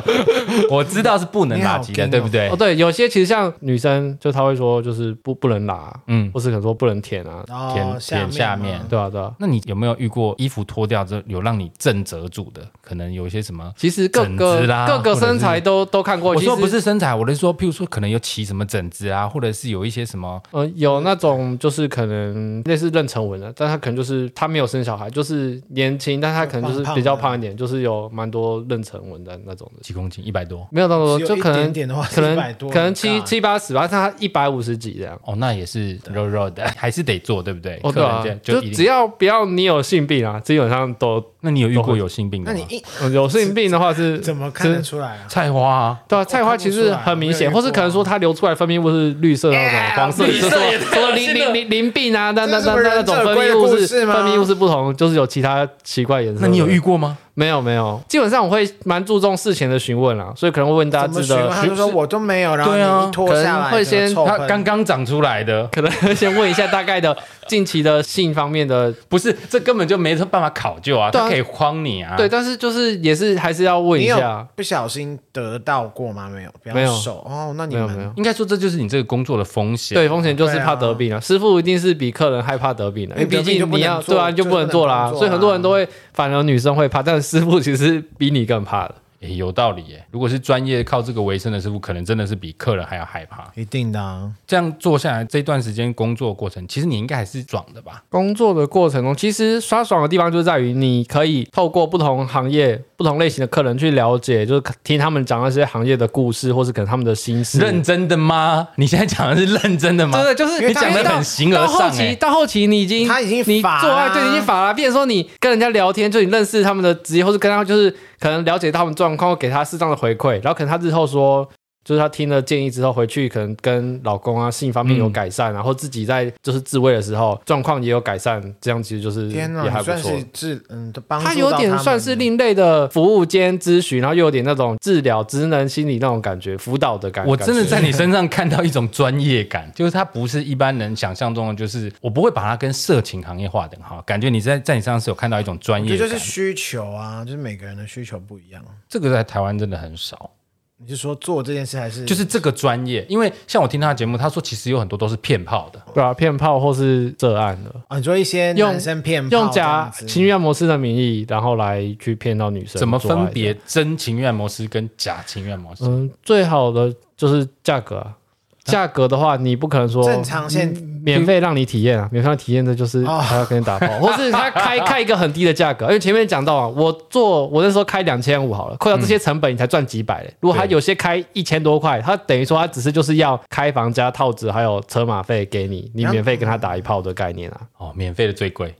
我知道是不能拉鸡的，对不对？哦，对，有些其实像女生就她会说就是不不能拉，嗯，或是可能说不能舔啊，舔舔下面，对啊对啊。那你？有没有遇过衣服脱掉之后有让你震折住的？可能有一些什么？其实各个各个身材都都看过。我说不是身材，我是说，譬如说可能有起什么疹子啊，或者是有一些什么？呃，有那种就是可能类似妊娠纹的，但他可能就是他没有生小孩，就是年轻，但他可能就是比较胖一点，就是有蛮多妊娠纹的那种的。几公斤？一百多？没有那么多，就可能可能可能七七八十吧，他一百五十几这样。哦，那也是肉肉的，还是得做，对不对？哦，对啊，就只要不要你你有性病啊。基本上都，那你有遇过有性病的吗？那你有性病的话是怎么看得出来啊？菜花啊，对啊，菜花其实很明显，或是可能说它流出来分泌物是绿色那种，黄色，就是说说淋淋淋淋病啊，那那那那种分泌物是分泌物是不同，就是有其他奇怪颜色。那你有遇过吗？没有没有，基本上我会蛮注重事前的询问啦，所以可能会问大家知道。他就说我都没有，然后你脱下来，会先他刚刚长出来的，可能会先问一下大概的近期的性方面的，不是，这根本就没办法考究啊，他可以诓你啊。对，但是就是也是还是要问一下。不小心得到过吗？没有，没有。哦，那你们没有，应该说这就是你这个工作的风险。对，风险就是怕得病啊。师傅一定是比客人害怕得病的，因为毕竟你要对啊，就不能做啦。所以很多人都会，反而女生会怕，但是师傅其实。比你更怕的。欸、有道理耶！如果是专业靠这个为生的师傅，可能真的是比客人还要害怕。一定的啊，这样做下来，这段时间工作过程，其实你应该还是爽的吧？工作的过程中，其实刷爽的地方就在于你可以透过不同行业、不同类型的客人去了解，就是听他们讲那些行业的故事，或是可能他们的心事。认真的吗？你现在讲的是认真的吗？对对，就是你讲的很形而上。到后期，到后期你已经他已经你做爱对，已经法了。比如说你跟人家聊天，就你认识他们的职业，或是跟他就是。可能了解他们状况，给他适当的回馈，然后可能他日后说。就是他听了建议之后回去，可能跟老公啊性方面有改善，嗯、然后自己在就是自慰的时候状况也有改善，这样其实就是也还不错。治嗯，他有点算是另类的服务兼咨询，然后又有点那种治疗职能心理那种感觉，辅导的感觉。我真的在你身上看到一种专业感，就是他不是一般人想象中的，就是我不会把它跟色情行业划等号，感觉你在在你身上是有看到一种专业感，就是需求啊，就是每个人的需求不一样。这个在台湾真的很少。你是说做这件事还是就是这个专业？因为像我听他的节目，他说其实有很多都是骗炮的，对啊，骗炮或是涉案的啊。你说一些男生骗用用假情欲按摩师的名义，然后来去骗到女生。怎么分别真情欲按摩师跟假情欲按摩师？嗯，最好的就是价格啊。价格的话，你不可能说正常先免费让你体验啊，免费让你体验的就是还要给你打包，或是他开开一个很低的价格，因为前面讲到啊，我做我那时候开两千五好了，扣掉这些成本，你才赚几百嘞。如果他有些开一千多块，他等于说他只是就是要开房加套子还有车马费给你，你免费跟他打一炮的概念啊。哦，免费的最贵，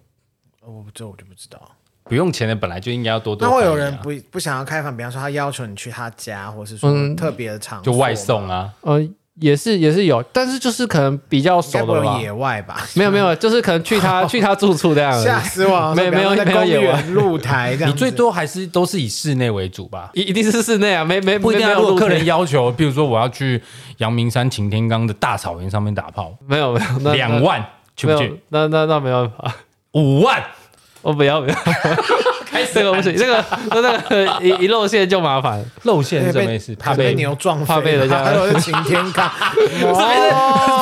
哦，这我就不知道。不用钱的本来就应该要多多。那会有人不不想要开房，比方说他要求你去他家，或是说特别的场所，就外送啊。呃，也是也是有，但是就是可能比较熟的吧。野外吧？没有没有，就是可能去他 去他住处这样。吓死我！没没有没有野外露台这样。你最多还是都是以室内为主吧？一 一定是室内啊，没没不一定。如果客人要求，比如说我要去阳明山擎天岗的大草原上面打炮，没有没有，两万去不去？那那那没办法，五万。我不要不要，这个不行，这个那个一一露馅就麻烦，露馅是什么意思？怕被牛撞，怕被人家。还有是擎天岗，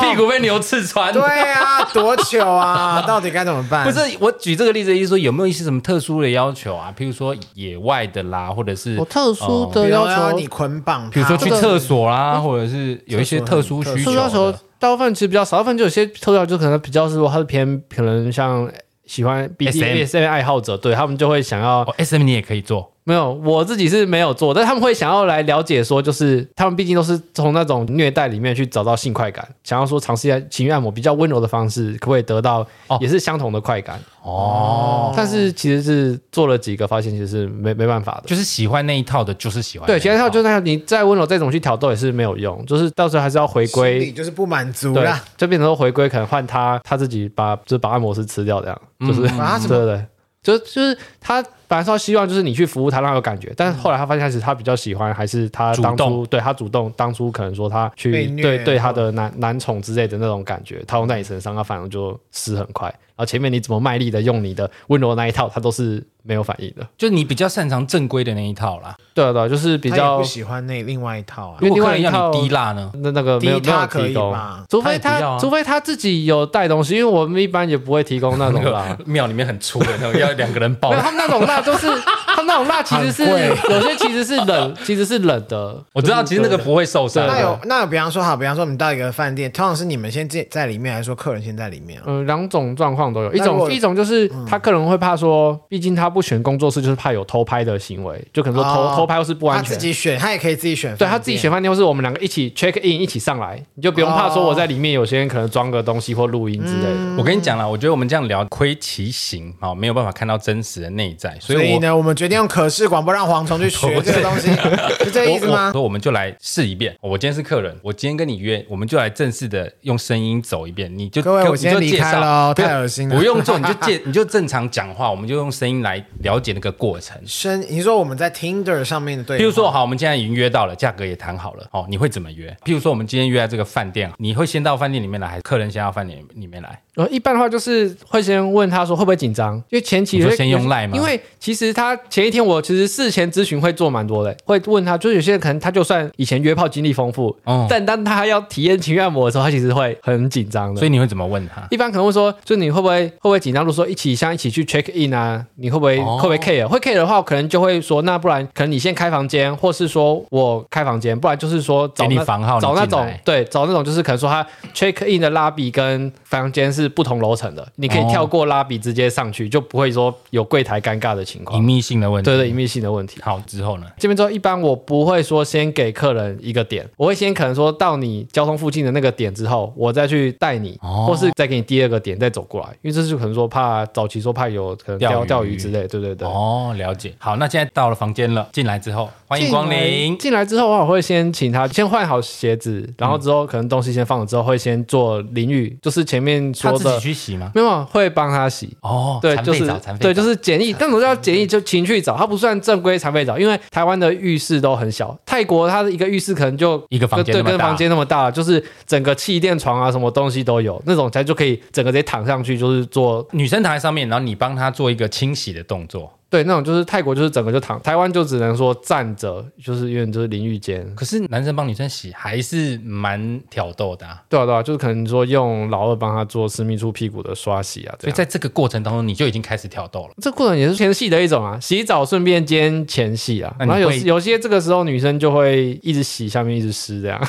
屁股被牛刺穿。对啊，多糗啊！到底该怎么办？不是我举这个例子，意思说有没有一些什么特殊的要求啊？譬如说野外的啦，或者是有特殊的要求，你捆绑，比如说去厕所啦，或者是有一些特殊需求。要求大部分其实比较少，大部分就有些特效，就可能比较是说它是偏可能像。喜欢 BDSM 爱好者，对他们就会想要 SM，你也可以做。没有，我自己是没有做，但他们会想要来了解，说就是他们毕竟都是从那种虐待里面去找到性快感，想要说尝试一下情欲按摩比较温柔的方式，可不可以得到也是相同的快感。哦。但是其实是做了几个，发现其实是没没办法的，就是喜欢那一套的，就是喜欢对，其他套就那样，你再温柔再怎么去挑逗也是没有用，就是到时候还是要回归，就是不满足啦，就变成说回归可能换他他自己把就是把按摩师吃掉这样，就是对对对，就就是他。本来说希望就是你去服务他让他有感觉，但是后来他发现开始他比较喜欢还是他当初对他主动当初可能说他去对对他的男男宠之类的那种感觉，套用在你身上，他反而就湿很快。然后前面你怎么卖力的用你的温柔那一套，他都是没有反应的。就你比较擅长正规的那一套啦。对啊对啊，就是比较不喜欢那另外一套啊。因为另外一套低辣呢，那那个没有没有提供，除非他除非他自己有带东西，因为我们一般也不会提供那种辣。庙里面很粗的那种，要两个人抱。他们那种 辣都是。那种辣其实是有些其实是冷，其实是冷的。我知道，其实那个不会受伤。那有那有，比方说好，比方说我们到一个饭店，通常是你们先在在里面，还是说客人先在里面？嗯，两种状况都有。一种一种就是他客人会怕说，毕竟他不选工作室，就是怕有偷拍的行为，就可能说偷偷拍或是不安全。他自己选，他也可以自己选。对他自己选饭店，或是我们两个一起 check in 一起上来，你就不用怕说我在里面有些人可能装个东西或录音之类的。我跟你讲了，我觉得我们这样聊窥其形啊，没有办法看到真实的内在，所以呢，我们决定用可视广播让蝗虫去学 这个东西，是这个意思吗？所以我们就来试一遍。我今天是客人，我今天跟你约，我们就来正式的用声音走一遍。你就各位，我先离开了，太恶心了。不用做，你就介，你就正常讲话，我们就用声音来了解那个过程。声，你说我们在 Tinder 上面的对，比如说，好，我们现在已经约到了，价格也谈好了，哦，你会怎么约？比如说，我们今天约在这个饭店，你会先到饭店里面来，还是客人先到饭店里面来？呃，一般的话就是会先问他说会不会紧张，因为前期会先用赖嘛？因为其实他前一天我其实事前咨询会做蛮多的，会问他，就是有些人可能他就算以前约炮经历丰富，哦，但当他要体验情欲按摩的时候，他其实会很紧张的。所以你会怎么问他？一般可能会说，就你会不会会不会紧张？如果说一起像一起去 check in 啊，你会不会、哦、会不会 care？会 care 的话，我可能就会说，那不然可能你先开房间，或是说我开房间，不然就是说找你房号，找那种对，找那种就是可能说他 check in 的 lobby 跟房间是不同楼层的。你可以跳过拉比直接上去，就不会说有柜台尴尬的情况。隐秘性的问题，对对，隐秘性的问题。好，之后呢？这边之后，一般我不会说先给客人一个点，我会先可能说到你交通附近的那个点之后，我再去带你，哦、或是再给你第二个点再走过来，因为这是可能说怕早期说怕有可能钓钓鱼之类，对对对。哦，了解。好，那现在到了房间了，进来之后欢迎光临。进来之后的话，我会先请他先换好鞋子，然后之后可能东西先放了之后，会先做淋浴，就是前面说的自己去洗吗？没有，会帮他洗哦。对，就是对，就是简易。但我叫简易，就情趣澡，它不算正规残废澡，因为台湾的浴室都很小，泰国它的一个浴室可能就一个房间，对，跟房间那么大，就是整个气垫床啊，什么东西都有，那种才就可以整个直接躺上去，就是做女生躺在上面，然后你帮她做一个清洗的动作。对，那种就是泰国，就是整个就躺，台湾就只能说站着，就是因为就是淋浴间。可是男生帮女生洗还是蛮挑逗的啊。对啊，对啊，就是可能说用老二帮他做私密处屁股的刷洗啊。所以在这个过程当中，你就已经开始挑逗了。这过程也是前戏的一种啊，洗澡顺便兼前戏啊。然后有有些这个时候女生就会一直洗下面一直湿这样。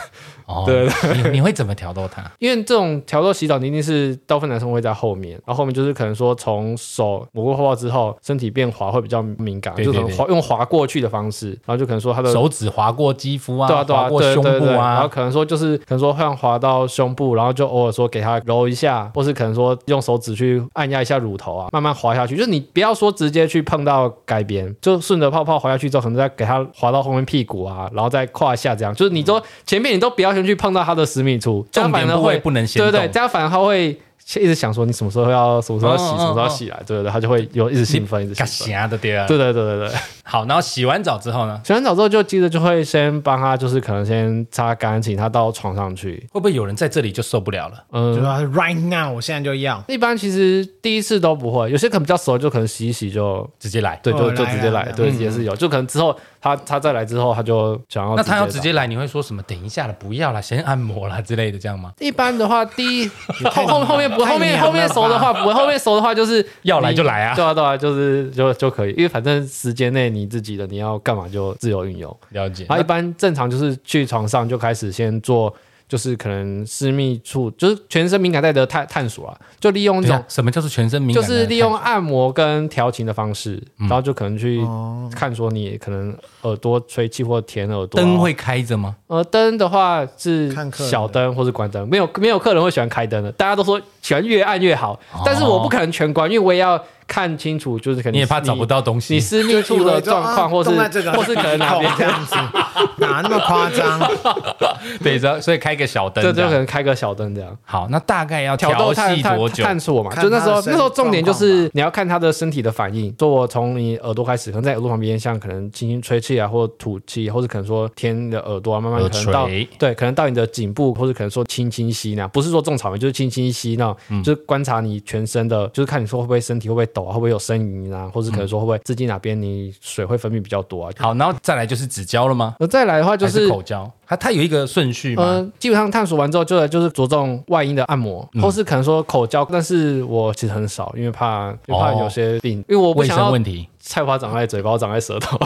哦，对，你你会怎么挑逗他？因为这种挑逗洗澡，你一定是大部分男生会在后面，然后后面就是可能说从手抹过泡泡之后，身体变滑会比较敏感，就可能滑用滑过去的方式，然后就可能说他的手指滑过肌肤啊，对啊对啊，滑过胸部啊，然后可能说就是可能说会滑到胸部，然后就偶尔说给他揉一下，或是可能说用手指去按压一下乳头啊，慢慢滑下去，就是你不要说直接去碰到改边，就顺着泡泡滑下去之后，可能再给他滑到后面屁股啊，然后再胯下这样，就是你说前面你都不要去。全去碰到他的私密处，这样反而会不能对对对，这样反而他会一直想说你什么时候要什么时候要洗，什么时候要洗来，对对对，他就会有一直兴奋，一直嘎兴奋。瞎的对啊。对对对对对，好，然后洗完澡之后呢，洗完澡之后就接着就会先帮他，就是可能先擦干净，他到床上去。会不会有人在这里就受不了了？嗯，就说 right now，我现在就要。一般其实第一次都不会，有些可能比较熟，就可能洗一洗就直接来。对，就哦就直接来，对，也是有，就可能之后他他再来之后，他就想要那他要直接来，你会说什么？等一下了，不要了，先按摩了之类的，这样吗？一般的话，第一 后后后面不太后面后面熟的话不会，后面熟的话就是要来就来啊对啊对啊，就是就就可以，因为反正时间内你自己的你要干嘛就自由运用。了解。然后一般正常就是去床上就开始先做，就是可能私密处，就是全身敏感带的探探索啊，就利用这种那什么叫做全身敏感就？是利用按摩跟调情的方式，嗯然后就可能去哦看说你可能耳朵吹气或舔耳朵啊、灯会开着吗？呃，灯的话是小灯或是关灯，没有没有客人会喜欢开灯的，大家都说喜欢越暗越好，但是我不可能全关，因为我也要看清楚，就是可能你也怕找不到东西。你私密处的状况，或是或是可能哪边这样子，哪那么夸张？对，所以所以开个小灯就就可。能开个小灯这样。好，那大概要调戏多久？探索嘛，就那时候那时候重点就是你要看他的身体的反应。说我从你耳朵开始，可能在耳朵旁边，像可能轻轻吹气啊，或吐气，或者可能说舔你的耳朵啊，慢慢耳可能到对，可能到你的颈部，或者可能说轻轻吸那样，不是说种草莓，就是轻轻吸那种，嗯就是观察你全身的，就是看你说会不会身体会不会抖啊，会不会有呻吟啊，或者可能说会不会自己哪边你水会分泌比较多啊。好，然后再来就是指胶了吗？那再来的话就还是口交？它它有一个顺序吗？呃，基本上探索完之后，就来就是着重外阴的按摩，嗯或是可能说口交，但是我其实很少，因为怕，因为怕有些病，因为我不卫想要生问题，菜花长在嘴巴，长在舌头。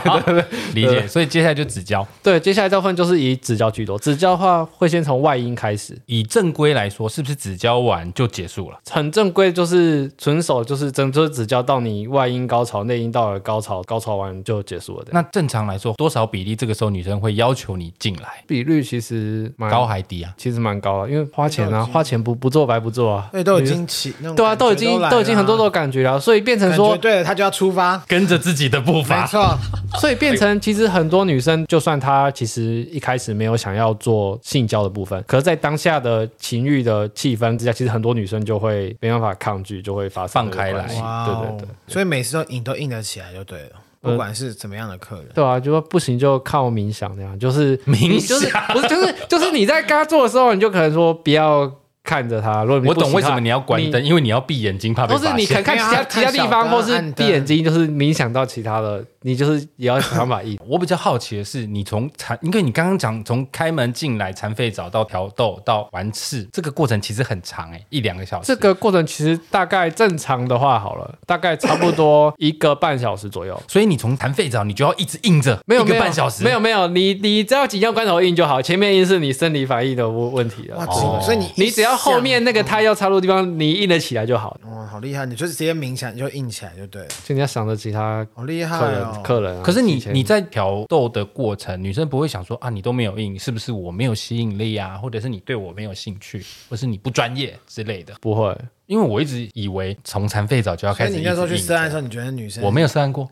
理解。所以接下来就指教。对，接下来这部分就是以指教居多，指教的话会先从外阴开始，以正规来说，是不是指教完就结束了？很正规，就是纯手，就是整就是指教到你外阴高潮，内阴到了高潮，高潮完就结束了。那那正常来说，多少比例这个时候女生会要求你进来？比率其实蛮高还低啊？其实蛮高的，因为花钱啊，花钱不不做白不做啊。对，都已经起那种对啊，都已经都已经很多种感觉了，所以变成说，对了，他就要出发，跟着自己的步没伐。错。所以变成其实很多女生，就算她其实一开始没有想要做性交的部分，可是在当下的情欲的气氛之下，其实很多女生就会没办法抗拒，就会发生放开来对对对。所以每次都硬都硬得起来就对了，不管是怎么样的客人。对啊，就说不行就靠冥想这样，就是冥想就是不是就是就是你在跟他做的时候，你就可能说不要看着他。如果你我懂为什么你要关灯，因为你要闭眼睛，怕被不是发现。你可能看其他其他地方，或是闭眼睛，就是冥想到其他的，你就是也要想办法应。我比较好奇的是，你从残，因为你刚刚讲从开门进来残废澡到调豆到完事，这个过程其实很长哎，一两个小时。这个过程其实大概正常的话好了，大概差不多一个半小时左右。所以你从残废澡，你就要一直硬着，没有一个半小时，没有没有，你你只要紧要关头硬就好，前面硬是你生理反应的问问题哇，了。哦所以你你只要后面那个他要插入的地方，你硬得起来就好。哇，好厉害！你就是直接冥想你就硬起来就对了，就你要想着其他好厉害客人哦！客人啊。可是你你在挑逗的过程，女生不会想说啊，你都没有硬，是不是我没有吸引力啊，或者是你对我没有兴趣，或是你不专业之类的？不会，因为我一直以为从残废早就要开始你那时候去涉案的时候，你觉得女生我没有涉案过，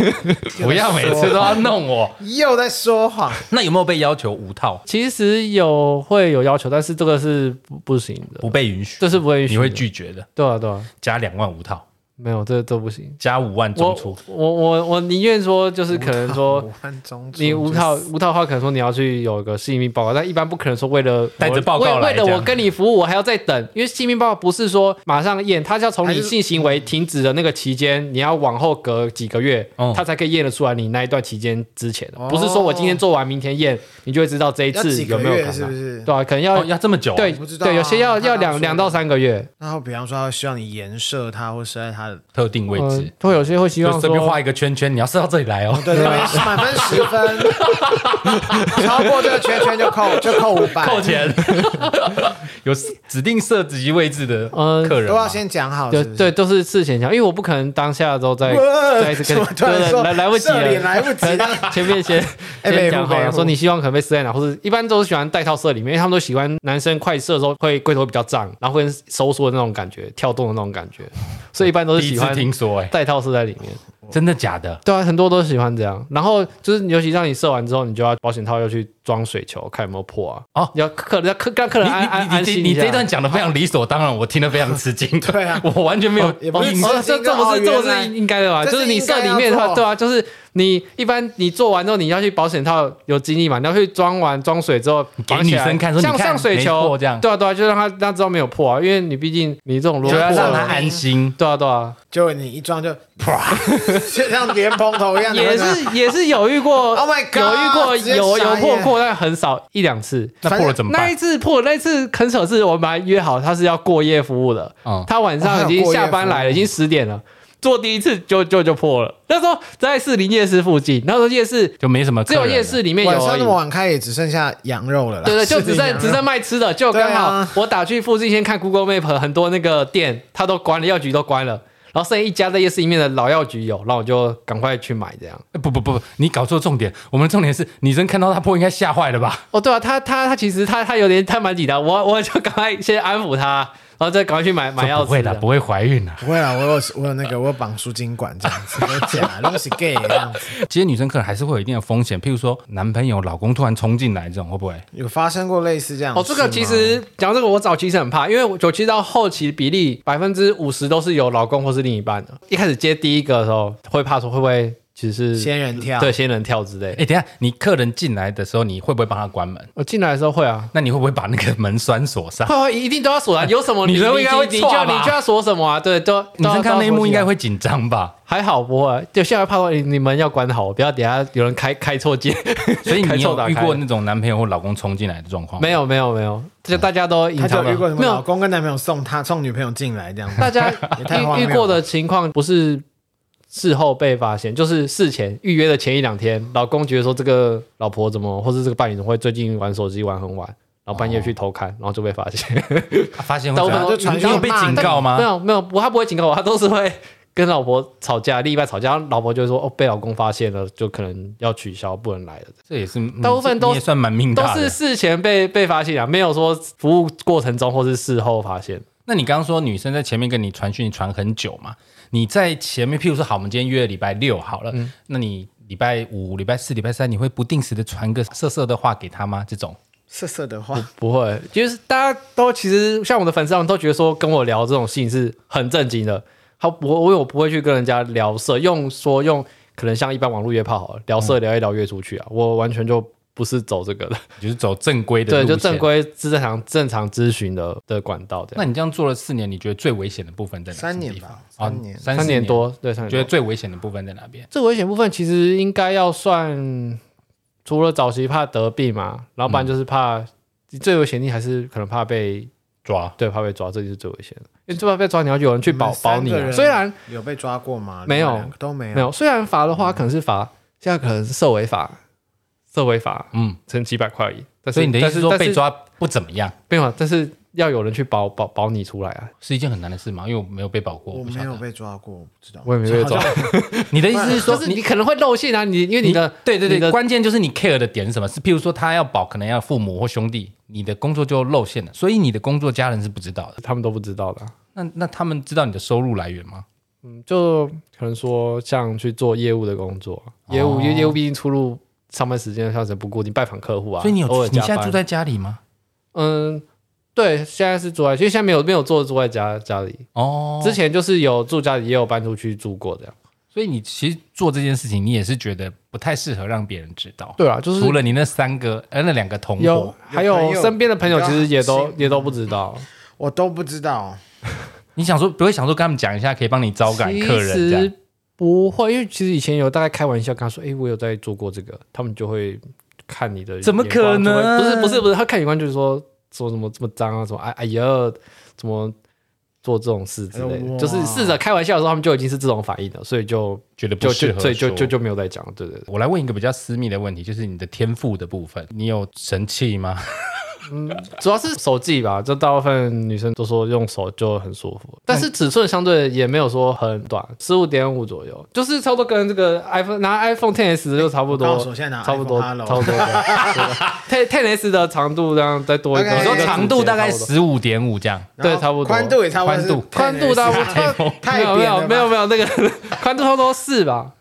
不要每次都要弄我。又在说谎，那有没有被要求无套？其实有会有要求，但是这个是不不行的，不被允许？这是不会允许。你会拒绝的，对啊对啊，加两万无套，没有这都不行。加五万中我出。我我我宁愿说就是可能说五万中出你无套无套的话，可能说你要去有一个性命报告，但一般不可能说为了带着报告为了我跟你服务，我还要再等，因为性命报告不是说马上验，它是要从你性行为停止的那个期间，你要往后隔几个月哦，它才可以验得出来你那一段期间之前的，哦不是说我今天做完明天验，你就会知道这一次有没有月感染，是不是？对啊，可能要哦，要这么久啊？对不知道啊对，有些要要两两到三个月，然后比方说，他会希望你颜射他，或射在特定位置。嗯，会有些会希望说就随便画一个圈圈，你要射到这里来哦。对对对，满分十分，超过这个圈圈就扣 就扣五百，扣钱，有指定射击位置的嗯客人吗？都要先讲好，是不是？对对，都是事前讲，因为我不可能当下都在哇再一次跟你，么突然对说来来不及射脸了，来不及了前面先哎先讲好了，说你希望可能被射在哪，或者一般都是喜欢带套射里面，因为他们都喜欢男生快射的时候会龟头比较胀，然后会收缩的那种感觉，跳动的那种感觉，所以一般都是第一次喜欢听说，哎，带套射在里面。真的假的？对啊，很多都喜欢这样。然后就是，尤其让你射完之后，你就要保险套要去装水球，看有没有破啊。哦，要客人要客让客人安安安心你这段讲的非常理所当然，我听得非常吃惊。对啊，我完全没有也不是。这这不是这不是应该的吧？就是你射里面的话，对啊，就是你一般你做完之后，你要去保险套有经历嘛？你要去装完装水之后给女生看，说像上水球这样。对啊对啊，就让他让他知道没有破啊，因为你毕竟你这种就要让他安心。对啊对啊，就你一装就啪，就像莲蓬头一样。也是也是有遇过，Oh my God，有遇过有有破过，但很少一两次。那破了怎么办？那一次破，那一次很扯，是我们还约好他是要过夜服务的。嗯，他晚上已经下班来了，已经十点了，做第一次就就就破了。那时候在士林夜市附近，那时候夜市就没什么，只有夜市里面有。晚上那么晚开也只剩下羊肉了。对对，就只剩 只剩卖吃的，就刚好我打去附近先看 Google Map，很多那个店它都关了，药局都关了。然后剩一家在夜市里面的老药局有，然后我就赶快去买这样。不不不，你搞错重点。我们重点是女生看到他破应该吓坏了吧？哦，对啊，他他他其实他他有点太蛮紧张，我我就赶快先安抚他。然后再赶快去买买药。不会的，不会怀孕的。不会啦，我有我有那个我有绑输精管这样子，我假东西 gay 这样子。其实女生可能还是会有一定的风险，譬如说男朋友、老公突然冲进来这种，会不会有发生过类似这样？哦，这个其实讲这个我早期是很怕，因为我其实到后期比例百分之五十都是有老公或是另一半的。一开始接第一个的时候会怕说会不会。其实是仙人跳，对仙人跳之类。哎，等下，你客人进来的时候，你会不会帮他关门？我进来的时候会啊。那你会不会把那个门栓锁上？会会，一定都要锁啊。有什么？女生应该会你就你就要锁什么啊？对，都女生看那一幕应该会紧张吧？还好不会，就现在怕说你们要关好，不要等下有人开开错键。所以你有 遇过那种男朋友或老公冲进来的状况？没有没有没有，就大家都他就遇过什么？老公跟男朋友送他送女朋友进来这样。大家遇遇过的情况不是。事后被发现，就是事前预约的前一两天，老公觉得说这个老婆怎么，或是这个伴侣怎么会最近玩手机玩很晚，然后半夜去偷看，然后就被发现。啊、发现会 怎样？就你有被警告吗？没有没有，不，他不会警告我，他都是会跟老婆吵架，另一半吵架，老婆就会说哦，被老公发现了，就可能要取消，不能来了。这也是大部分都也算蛮命大的，都是事前被被发现啊，没有说服务过程中或是事后发现。那你刚刚说女生在前面跟你传讯传很久嘛？你在前面，譬如说，好，我们今天约礼拜六好了，嗯、那你礼拜五、礼拜四、礼拜三，你会不定时的传个色色的话给他吗？这种色色的话不，不会，就是大家都其实像我的粉丝，他们都觉得说跟我聊这种事情是很正经的。好，我我我不会去跟人家聊色，用说用可能像一般网络约炮好了，聊色聊一聊约出去啊，嗯、我完全就。不是走这个的，就是走正规的，对，就正规正常正常咨询的的管道。那你这样做了四年，你觉得最危险的部分在哪？三年吧，三年，三年多，对，三年。觉得最危险的部分在哪边？最危险部分其实应该要算，除了早期怕得病嘛，然后不然就是怕最危险的还是可能怕被抓，对，怕被抓，这就是最危险的。因为最怕被抓，你要有人去保保你。虽然有被抓过吗？没有，都没有。没有，虽然罚的话可能是罚，现在可能是受违法。这违法，嗯，成几百块而已。但是所以你的意思是说被抓不怎么样？没有，但是要有人去保保保你出来啊，是一件很难的事吗？因为我没有被保过，我没有被抓过，我不知道。我也没被抓。你的意思是说，你可能会露馅啊？你因为你的对对对，关键就是你 care 的点是什么？是譬如说他要保，可能要父母或兄弟，你的工作就露馅了。所以你的工作家人是不知道的，他们都不知道的。那那他们知道你的收入来源吗？嗯，就可能说像去做业务的工作，业务因为业务毕竟出入。上班时间像是不固定，拜访客户啊，所以你有你现在住在家里吗？嗯，对，现在是住在，其实现在没有没有做住在家家里哦。之前就是有住家里，也有搬出去住过这样。所以你其实做这件事情，你也是觉得不太适合让别人知道。对啊，就是除了你那三个呃那两个同伙，还有身边的朋友，其实也都也都不知道，我都不知道。你想说不会想说跟他们讲一下，可以帮你招赶客人这样？不会，因为其实以前有大概开玩笑跟他说：“哎，我有在做过这个。”他们就会看你的，怎么可能？不是不是不是，他看眼光就是说说什么这么脏啊，什么哎哎呀，怎么做这种事之类的，就是试着开玩笑的时候，他们就已经是这种反应了，所以就觉得不适合，所以就就就没有再讲。对对对，我来问一个比较私密的问题，就是你的天赋的部分，你有神器吗？嗯，主要是手记吧，就大部分女生都说用手就很舒服，但是尺寸相对也没有说很短，十五点五左右，就是差不多跟这个 iPhone 拿 iPhone XS 就差不多，差不多，差不多。Ten Ten S 的长度这样再多一个，你说长度大概十五点五这样，对，差不多。宽度也差不多，宽度宽度大概没有没有没有没有那个 宽度差不多四吧。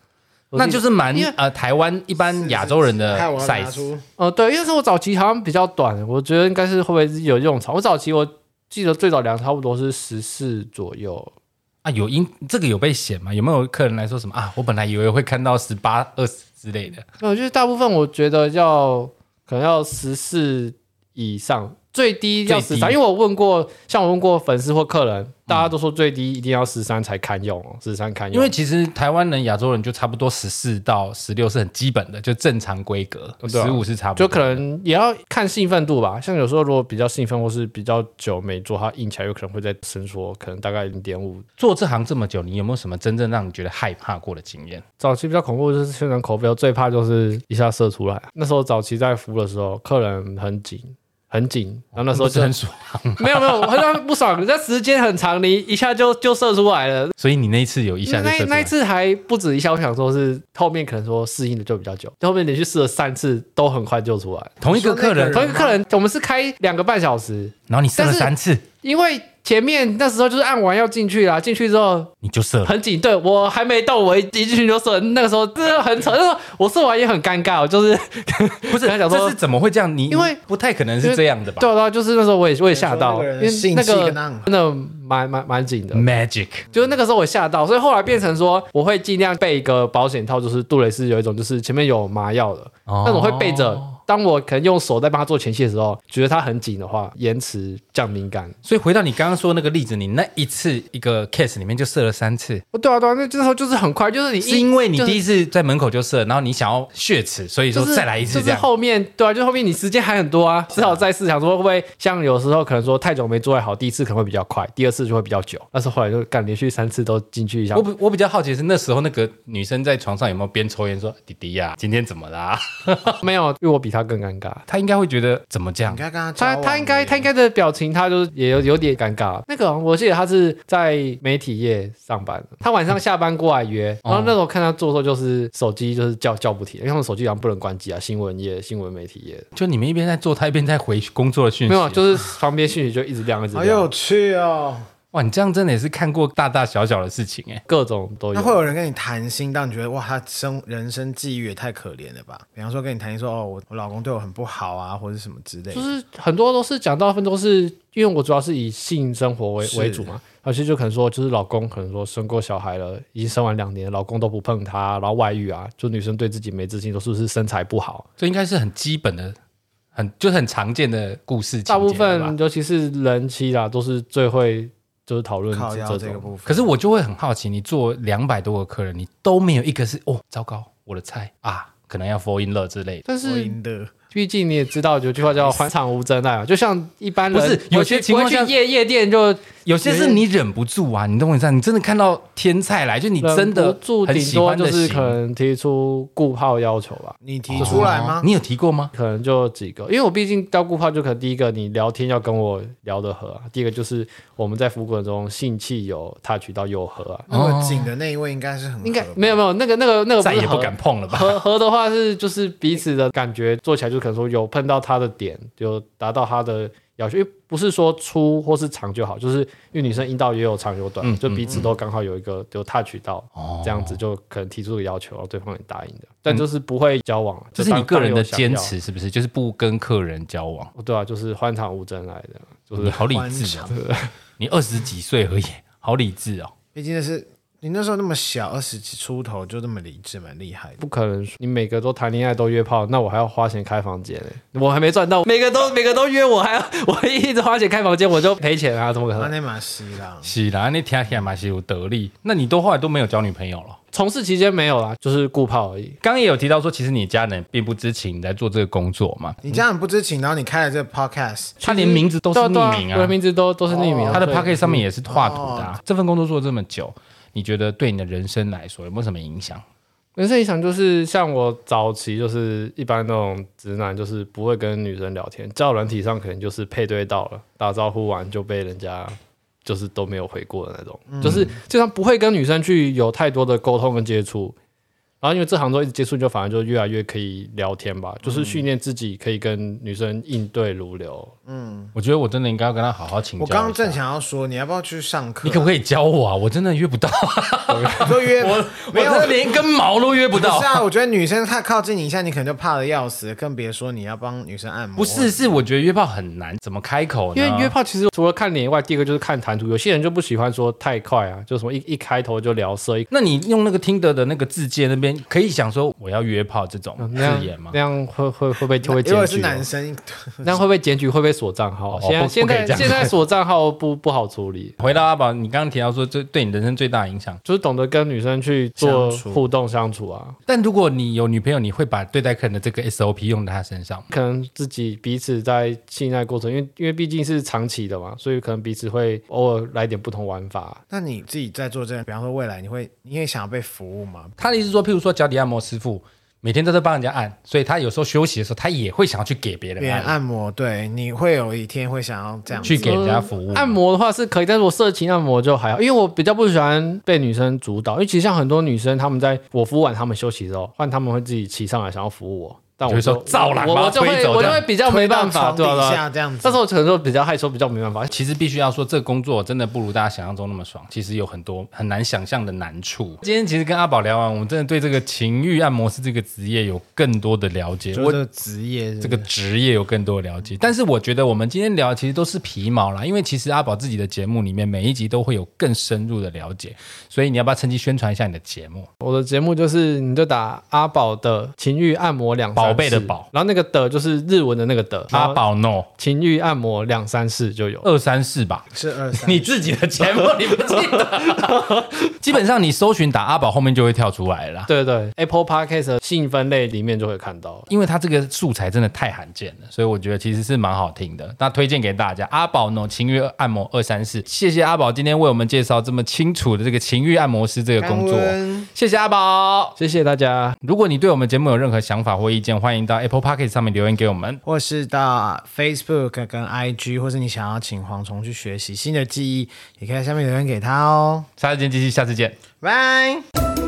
那就是蛮呃，台湾一般亚洲人的 size。呃，对，因为是我早期好像比较短，我觉得应该是会不会是有用长。我早期我记得最早量差不多是十四左右啊，有因这个有被写吗？有没有客人来说什么啊？我本来以为会看到十八、二十之类的。呃，就是大部分我觉得要可能要十四以上。最低要十三，因为我问过，像我问过粉丝或客人，大家都说最低一定要十三才堪用哦，十三堪用。因为其实台湾人、亚洲人就差不多十四到十六是很基本的，就正常规格，十五是差不多。就可能也要看兴奋度吧，像有时候如果比较兴奋或是比较久没做，它硬起来有可能会再伸缩，可能大概零点五。做这行这么久，你有没有什么真正让你觉得害怕过的经验？早期比较恐怖就是宣传口碑，最怕就是一下射出来。那时候早期在服务的时候，客人很紧。很紧，然后那时候就很爽，没有没有，很不爽，那时间很长，你一下就就射出来了。所以你那一次有一下就射出来，那那一次还不止一下，我想说是后面可能说适应的就比较久，后面连续试了三次都很快就出来。同一个客人，同一个客人，我们是开两个半小时，然后你试了三次，因为。前面那时候就是按完要进去啦，进去之后你就射了，很紧。对，我还没动，我一进去就射。那个时候真的很扯，那时候我射完也很尴尬，就是 不是想说这是怎么会这样？你因为不太可能是这样的吧？对啊，就是那时候我也我也吓到，因为那个真的蛮蛮蛮紧的。Magic，就是那个时候我吓到，所以后来变成说我会尽量备一个保险套，就是杜蕾斯有一种就是前面有麻药的，那种会备着。当我可能用手在帮他做前戏的时候，觉得他很紧的话，延迟降敏感。所以回到你刚刚说那个例子，你那一次一个 case 里面就射了三次。哦，对啊，对啊，那这时候就是很快，就是你是因为你第一次在门口就射，然后你想要血池，所以说再来一次这样。就是后面对啊，就后面你时间还很多啊，只好再试，想说会不会像有时候可能说太久没做还好，第一次可能会比较快，第二次就会比较久。但是后来就干连续三次都进去一下。我我比较好奇是那时候那个女生在床上有没有边抽烟说：“弟弟呀，今天怎么啦？” 没有，因为我比她更尴尬。他应该会觉得怎么这样？他他应该他应该的表情，他就是也有有点尴尬。那个我记得他是在媒体业上班，他晚上下班过来约，然后那时候看他做的时候就是手机就是叫叫不停，因为他们手机好像不能关机啊。新闻业、新闻媒体业，就你们一边在做，他一边在回工作的讯息，没有，就是旁边讯息就一直亮，一直亮。好有趣哦。哇，你这样真的也是看过大大小小的事情哎，各种都有。那会有人跟你谈心，但你觉得哇，他生人生际遇也太可怜了吧？比方说跟你谈心说哦，我我老公对我很不好啊，或者什么之类的。就是很多都是讲大部分都是因为我主要是以性生活为为主嘛，而且就可能说就是老公可能说生过小孩了，已经生完两年，老公都不碰她，然后外遇啊，就女生对自己没自信，都是不是身材不好？这应该是很基本的，很就是很常见的故事。大部分尤其是人妻啦，都是最会。就是讨论这这个部分，可是我就会很好奇，你做两百多个客人，你都没有一个是哦，糟糕，我的菜啊，可能要 fall in love 之类的。但是，毕竟你也知道，有句话叫“欢场无真爱”嘛，就像一般人，不是有些情况下夜夜店就。有些是你忍不住啊，你懂我意思？你真的看到天菜来，就你真的很喜欢的，顶多就是可能提出固炮要求吧。你提出来吗？你有提过吗？可能就几个，因为我毕竟到固炮，就可能第一个你聊天要跟我聊得合啊，第一个就是我们在服务过程中性器有 touch 到又合啊。那么紧的那一位应该是很应该没有没有那个那个那个再也不敢碰了吧？合合的话是就是彼此的感觉做起来就可能说有碰到他的点，就达到他的。要求，因为不是说粗或是长就好，就是因为女生阴道也有长有短，嗯、就彼此都刚好有一个就 touch 到，嗯、这样子就可能提出个要求，然后对方也答应的，嗯、但就是不会交往，这是你个人的坚持是不是？就是不跟客人交往，对啊，就是欢场无真爱的，就是你好理智啊，你二十几岁而已，好理智哦，毕竟是。你那时候那么小，二十几出头就这么理智，蛮厉害的。不可能，你每个都谈恋爱都约炮，那我还要花钱开房间，我还没赚到，每个都每个都约我，还要 我一直花钱开房间，我就赔钱啊？怎么可能？那马西啦，是啦，那天天马西有得力。那你都后来都没有交女朋友了？从事期间没有啦，就是顾炮而已。刚刚也有提到说，其实你家人并不知情你在做这个工作嘛？你家人不知情，然后你开了这个 podcast，他连名字都是匿名啊，我的名字都都是匿名，他的 podcast 上面也是画图的。这份工作做这么久。你觉得对你的人生来说有没有什么影响？人生影响就是像我早期就是一般那种直男，就是不会跟女生聊天，交友软体上可能就是配对到了，打招呼完就被人家就是都没有回过的那种，嗯、就是就像不会跟女生去有太多的沟通跟接触。然后因为这行都一直接触，就反而就越来越可以聊天吧，就是训练自己可以跟女生应对如流。嗯，我觉得我真的应该要跟他好好请教。我刚刚正想要说，你要不要去上课？你可不可以教我啊？我真的约不到，都约 我，没有连根毛都约不到。是啊，我觉得女生太靠近你一下，你可能就怕的要死，更别说你要帮女生按摩。不是，是我觉得约炮很难，怎么开口呢？因为约炮其实除了看脸以外，第一个就是看谈吐。有些人就不喜欢说太快啊，就什么一一开头就聊色。那你用那个听得的那个字界那边，可以想说。我要约炮这种字眼吗？那样会会会不会会检举？如果是男生，那会不会被检举？会不会锁账号？现在现在现在锁账号不不好处理。回到阿宝，你刚刚提到说，这对你人生最大影响就是懂得跟女生去做互动相处啊。但如果你有女朋友，你会把对待客人的这个 SOP 用在她身上？可能自己彼此在信赖过程，因为因为毕竟是长期的嘛，所以可能彼此会偶尔来点不同玩法。那你自己在做这样，比方说未来你会你也想要被服务吗？他的意思说，譬如说脚底按摩师傅。每天都在帮人家按，所以他有时候休息的时候，他也会想要去给别人按，按摩。对，你会有一天会想要这样去给人家服务。按摩的话是可以，但是我色情按摩就还好，因为我比较不喜欢被女生主导。因为其实像很多女生，她们在我服务完她们休息之后，换她们会自己骑上来想要服务我。但我说造了，我就会我就会比较没办法，对吧？这样子，但是我可能说比较害羞，比较没办法。其实必须要说，这个工作真的不如大家想象中那么爽。其实有很多很难想象的难处。今天其实跟阿宝聊完，我们真的对这个情欲按摩师这个职业有更多的了解。我的职业，这个职业有更多的了解。但是我觉得我们今天聊的其实都是皮毛啦，因为其实阿宝自己的节目里面每一集都会有更深入的了解。所以你要不要趁机宣传一下你的节目？我的节目就是，你就打阿宝的情欲按摩两宝贝的宝，然后。那个的就是日文的那个的，阿宝 no 情欲按摩两三四就有二三四吧，是二三。你自己的节目你不记得？基本上你搜寻打阿宝后面就会跳出来了。对对，Apple Podcast 的性分类里面就会看到，因为它这个素材真的太罕见了，所以我觉得其实是蛮好听的。那推荐给大家，阿宝 no 情欲按摩二三四。谢谢阿宝今天为我们介绍这么清楚的这个情欲按摩师这个工作，谢谢阿宝，谢谢大家。如果你对我们节目有任何想法或意见，欢迎到 Apple Podcast。上面留言给我们，或是到 Facebook 跟 IG，或是你想要请蝗虫去学习新的技艺，也可以在下面留言给他哦。下次见，继续，下次见，拜。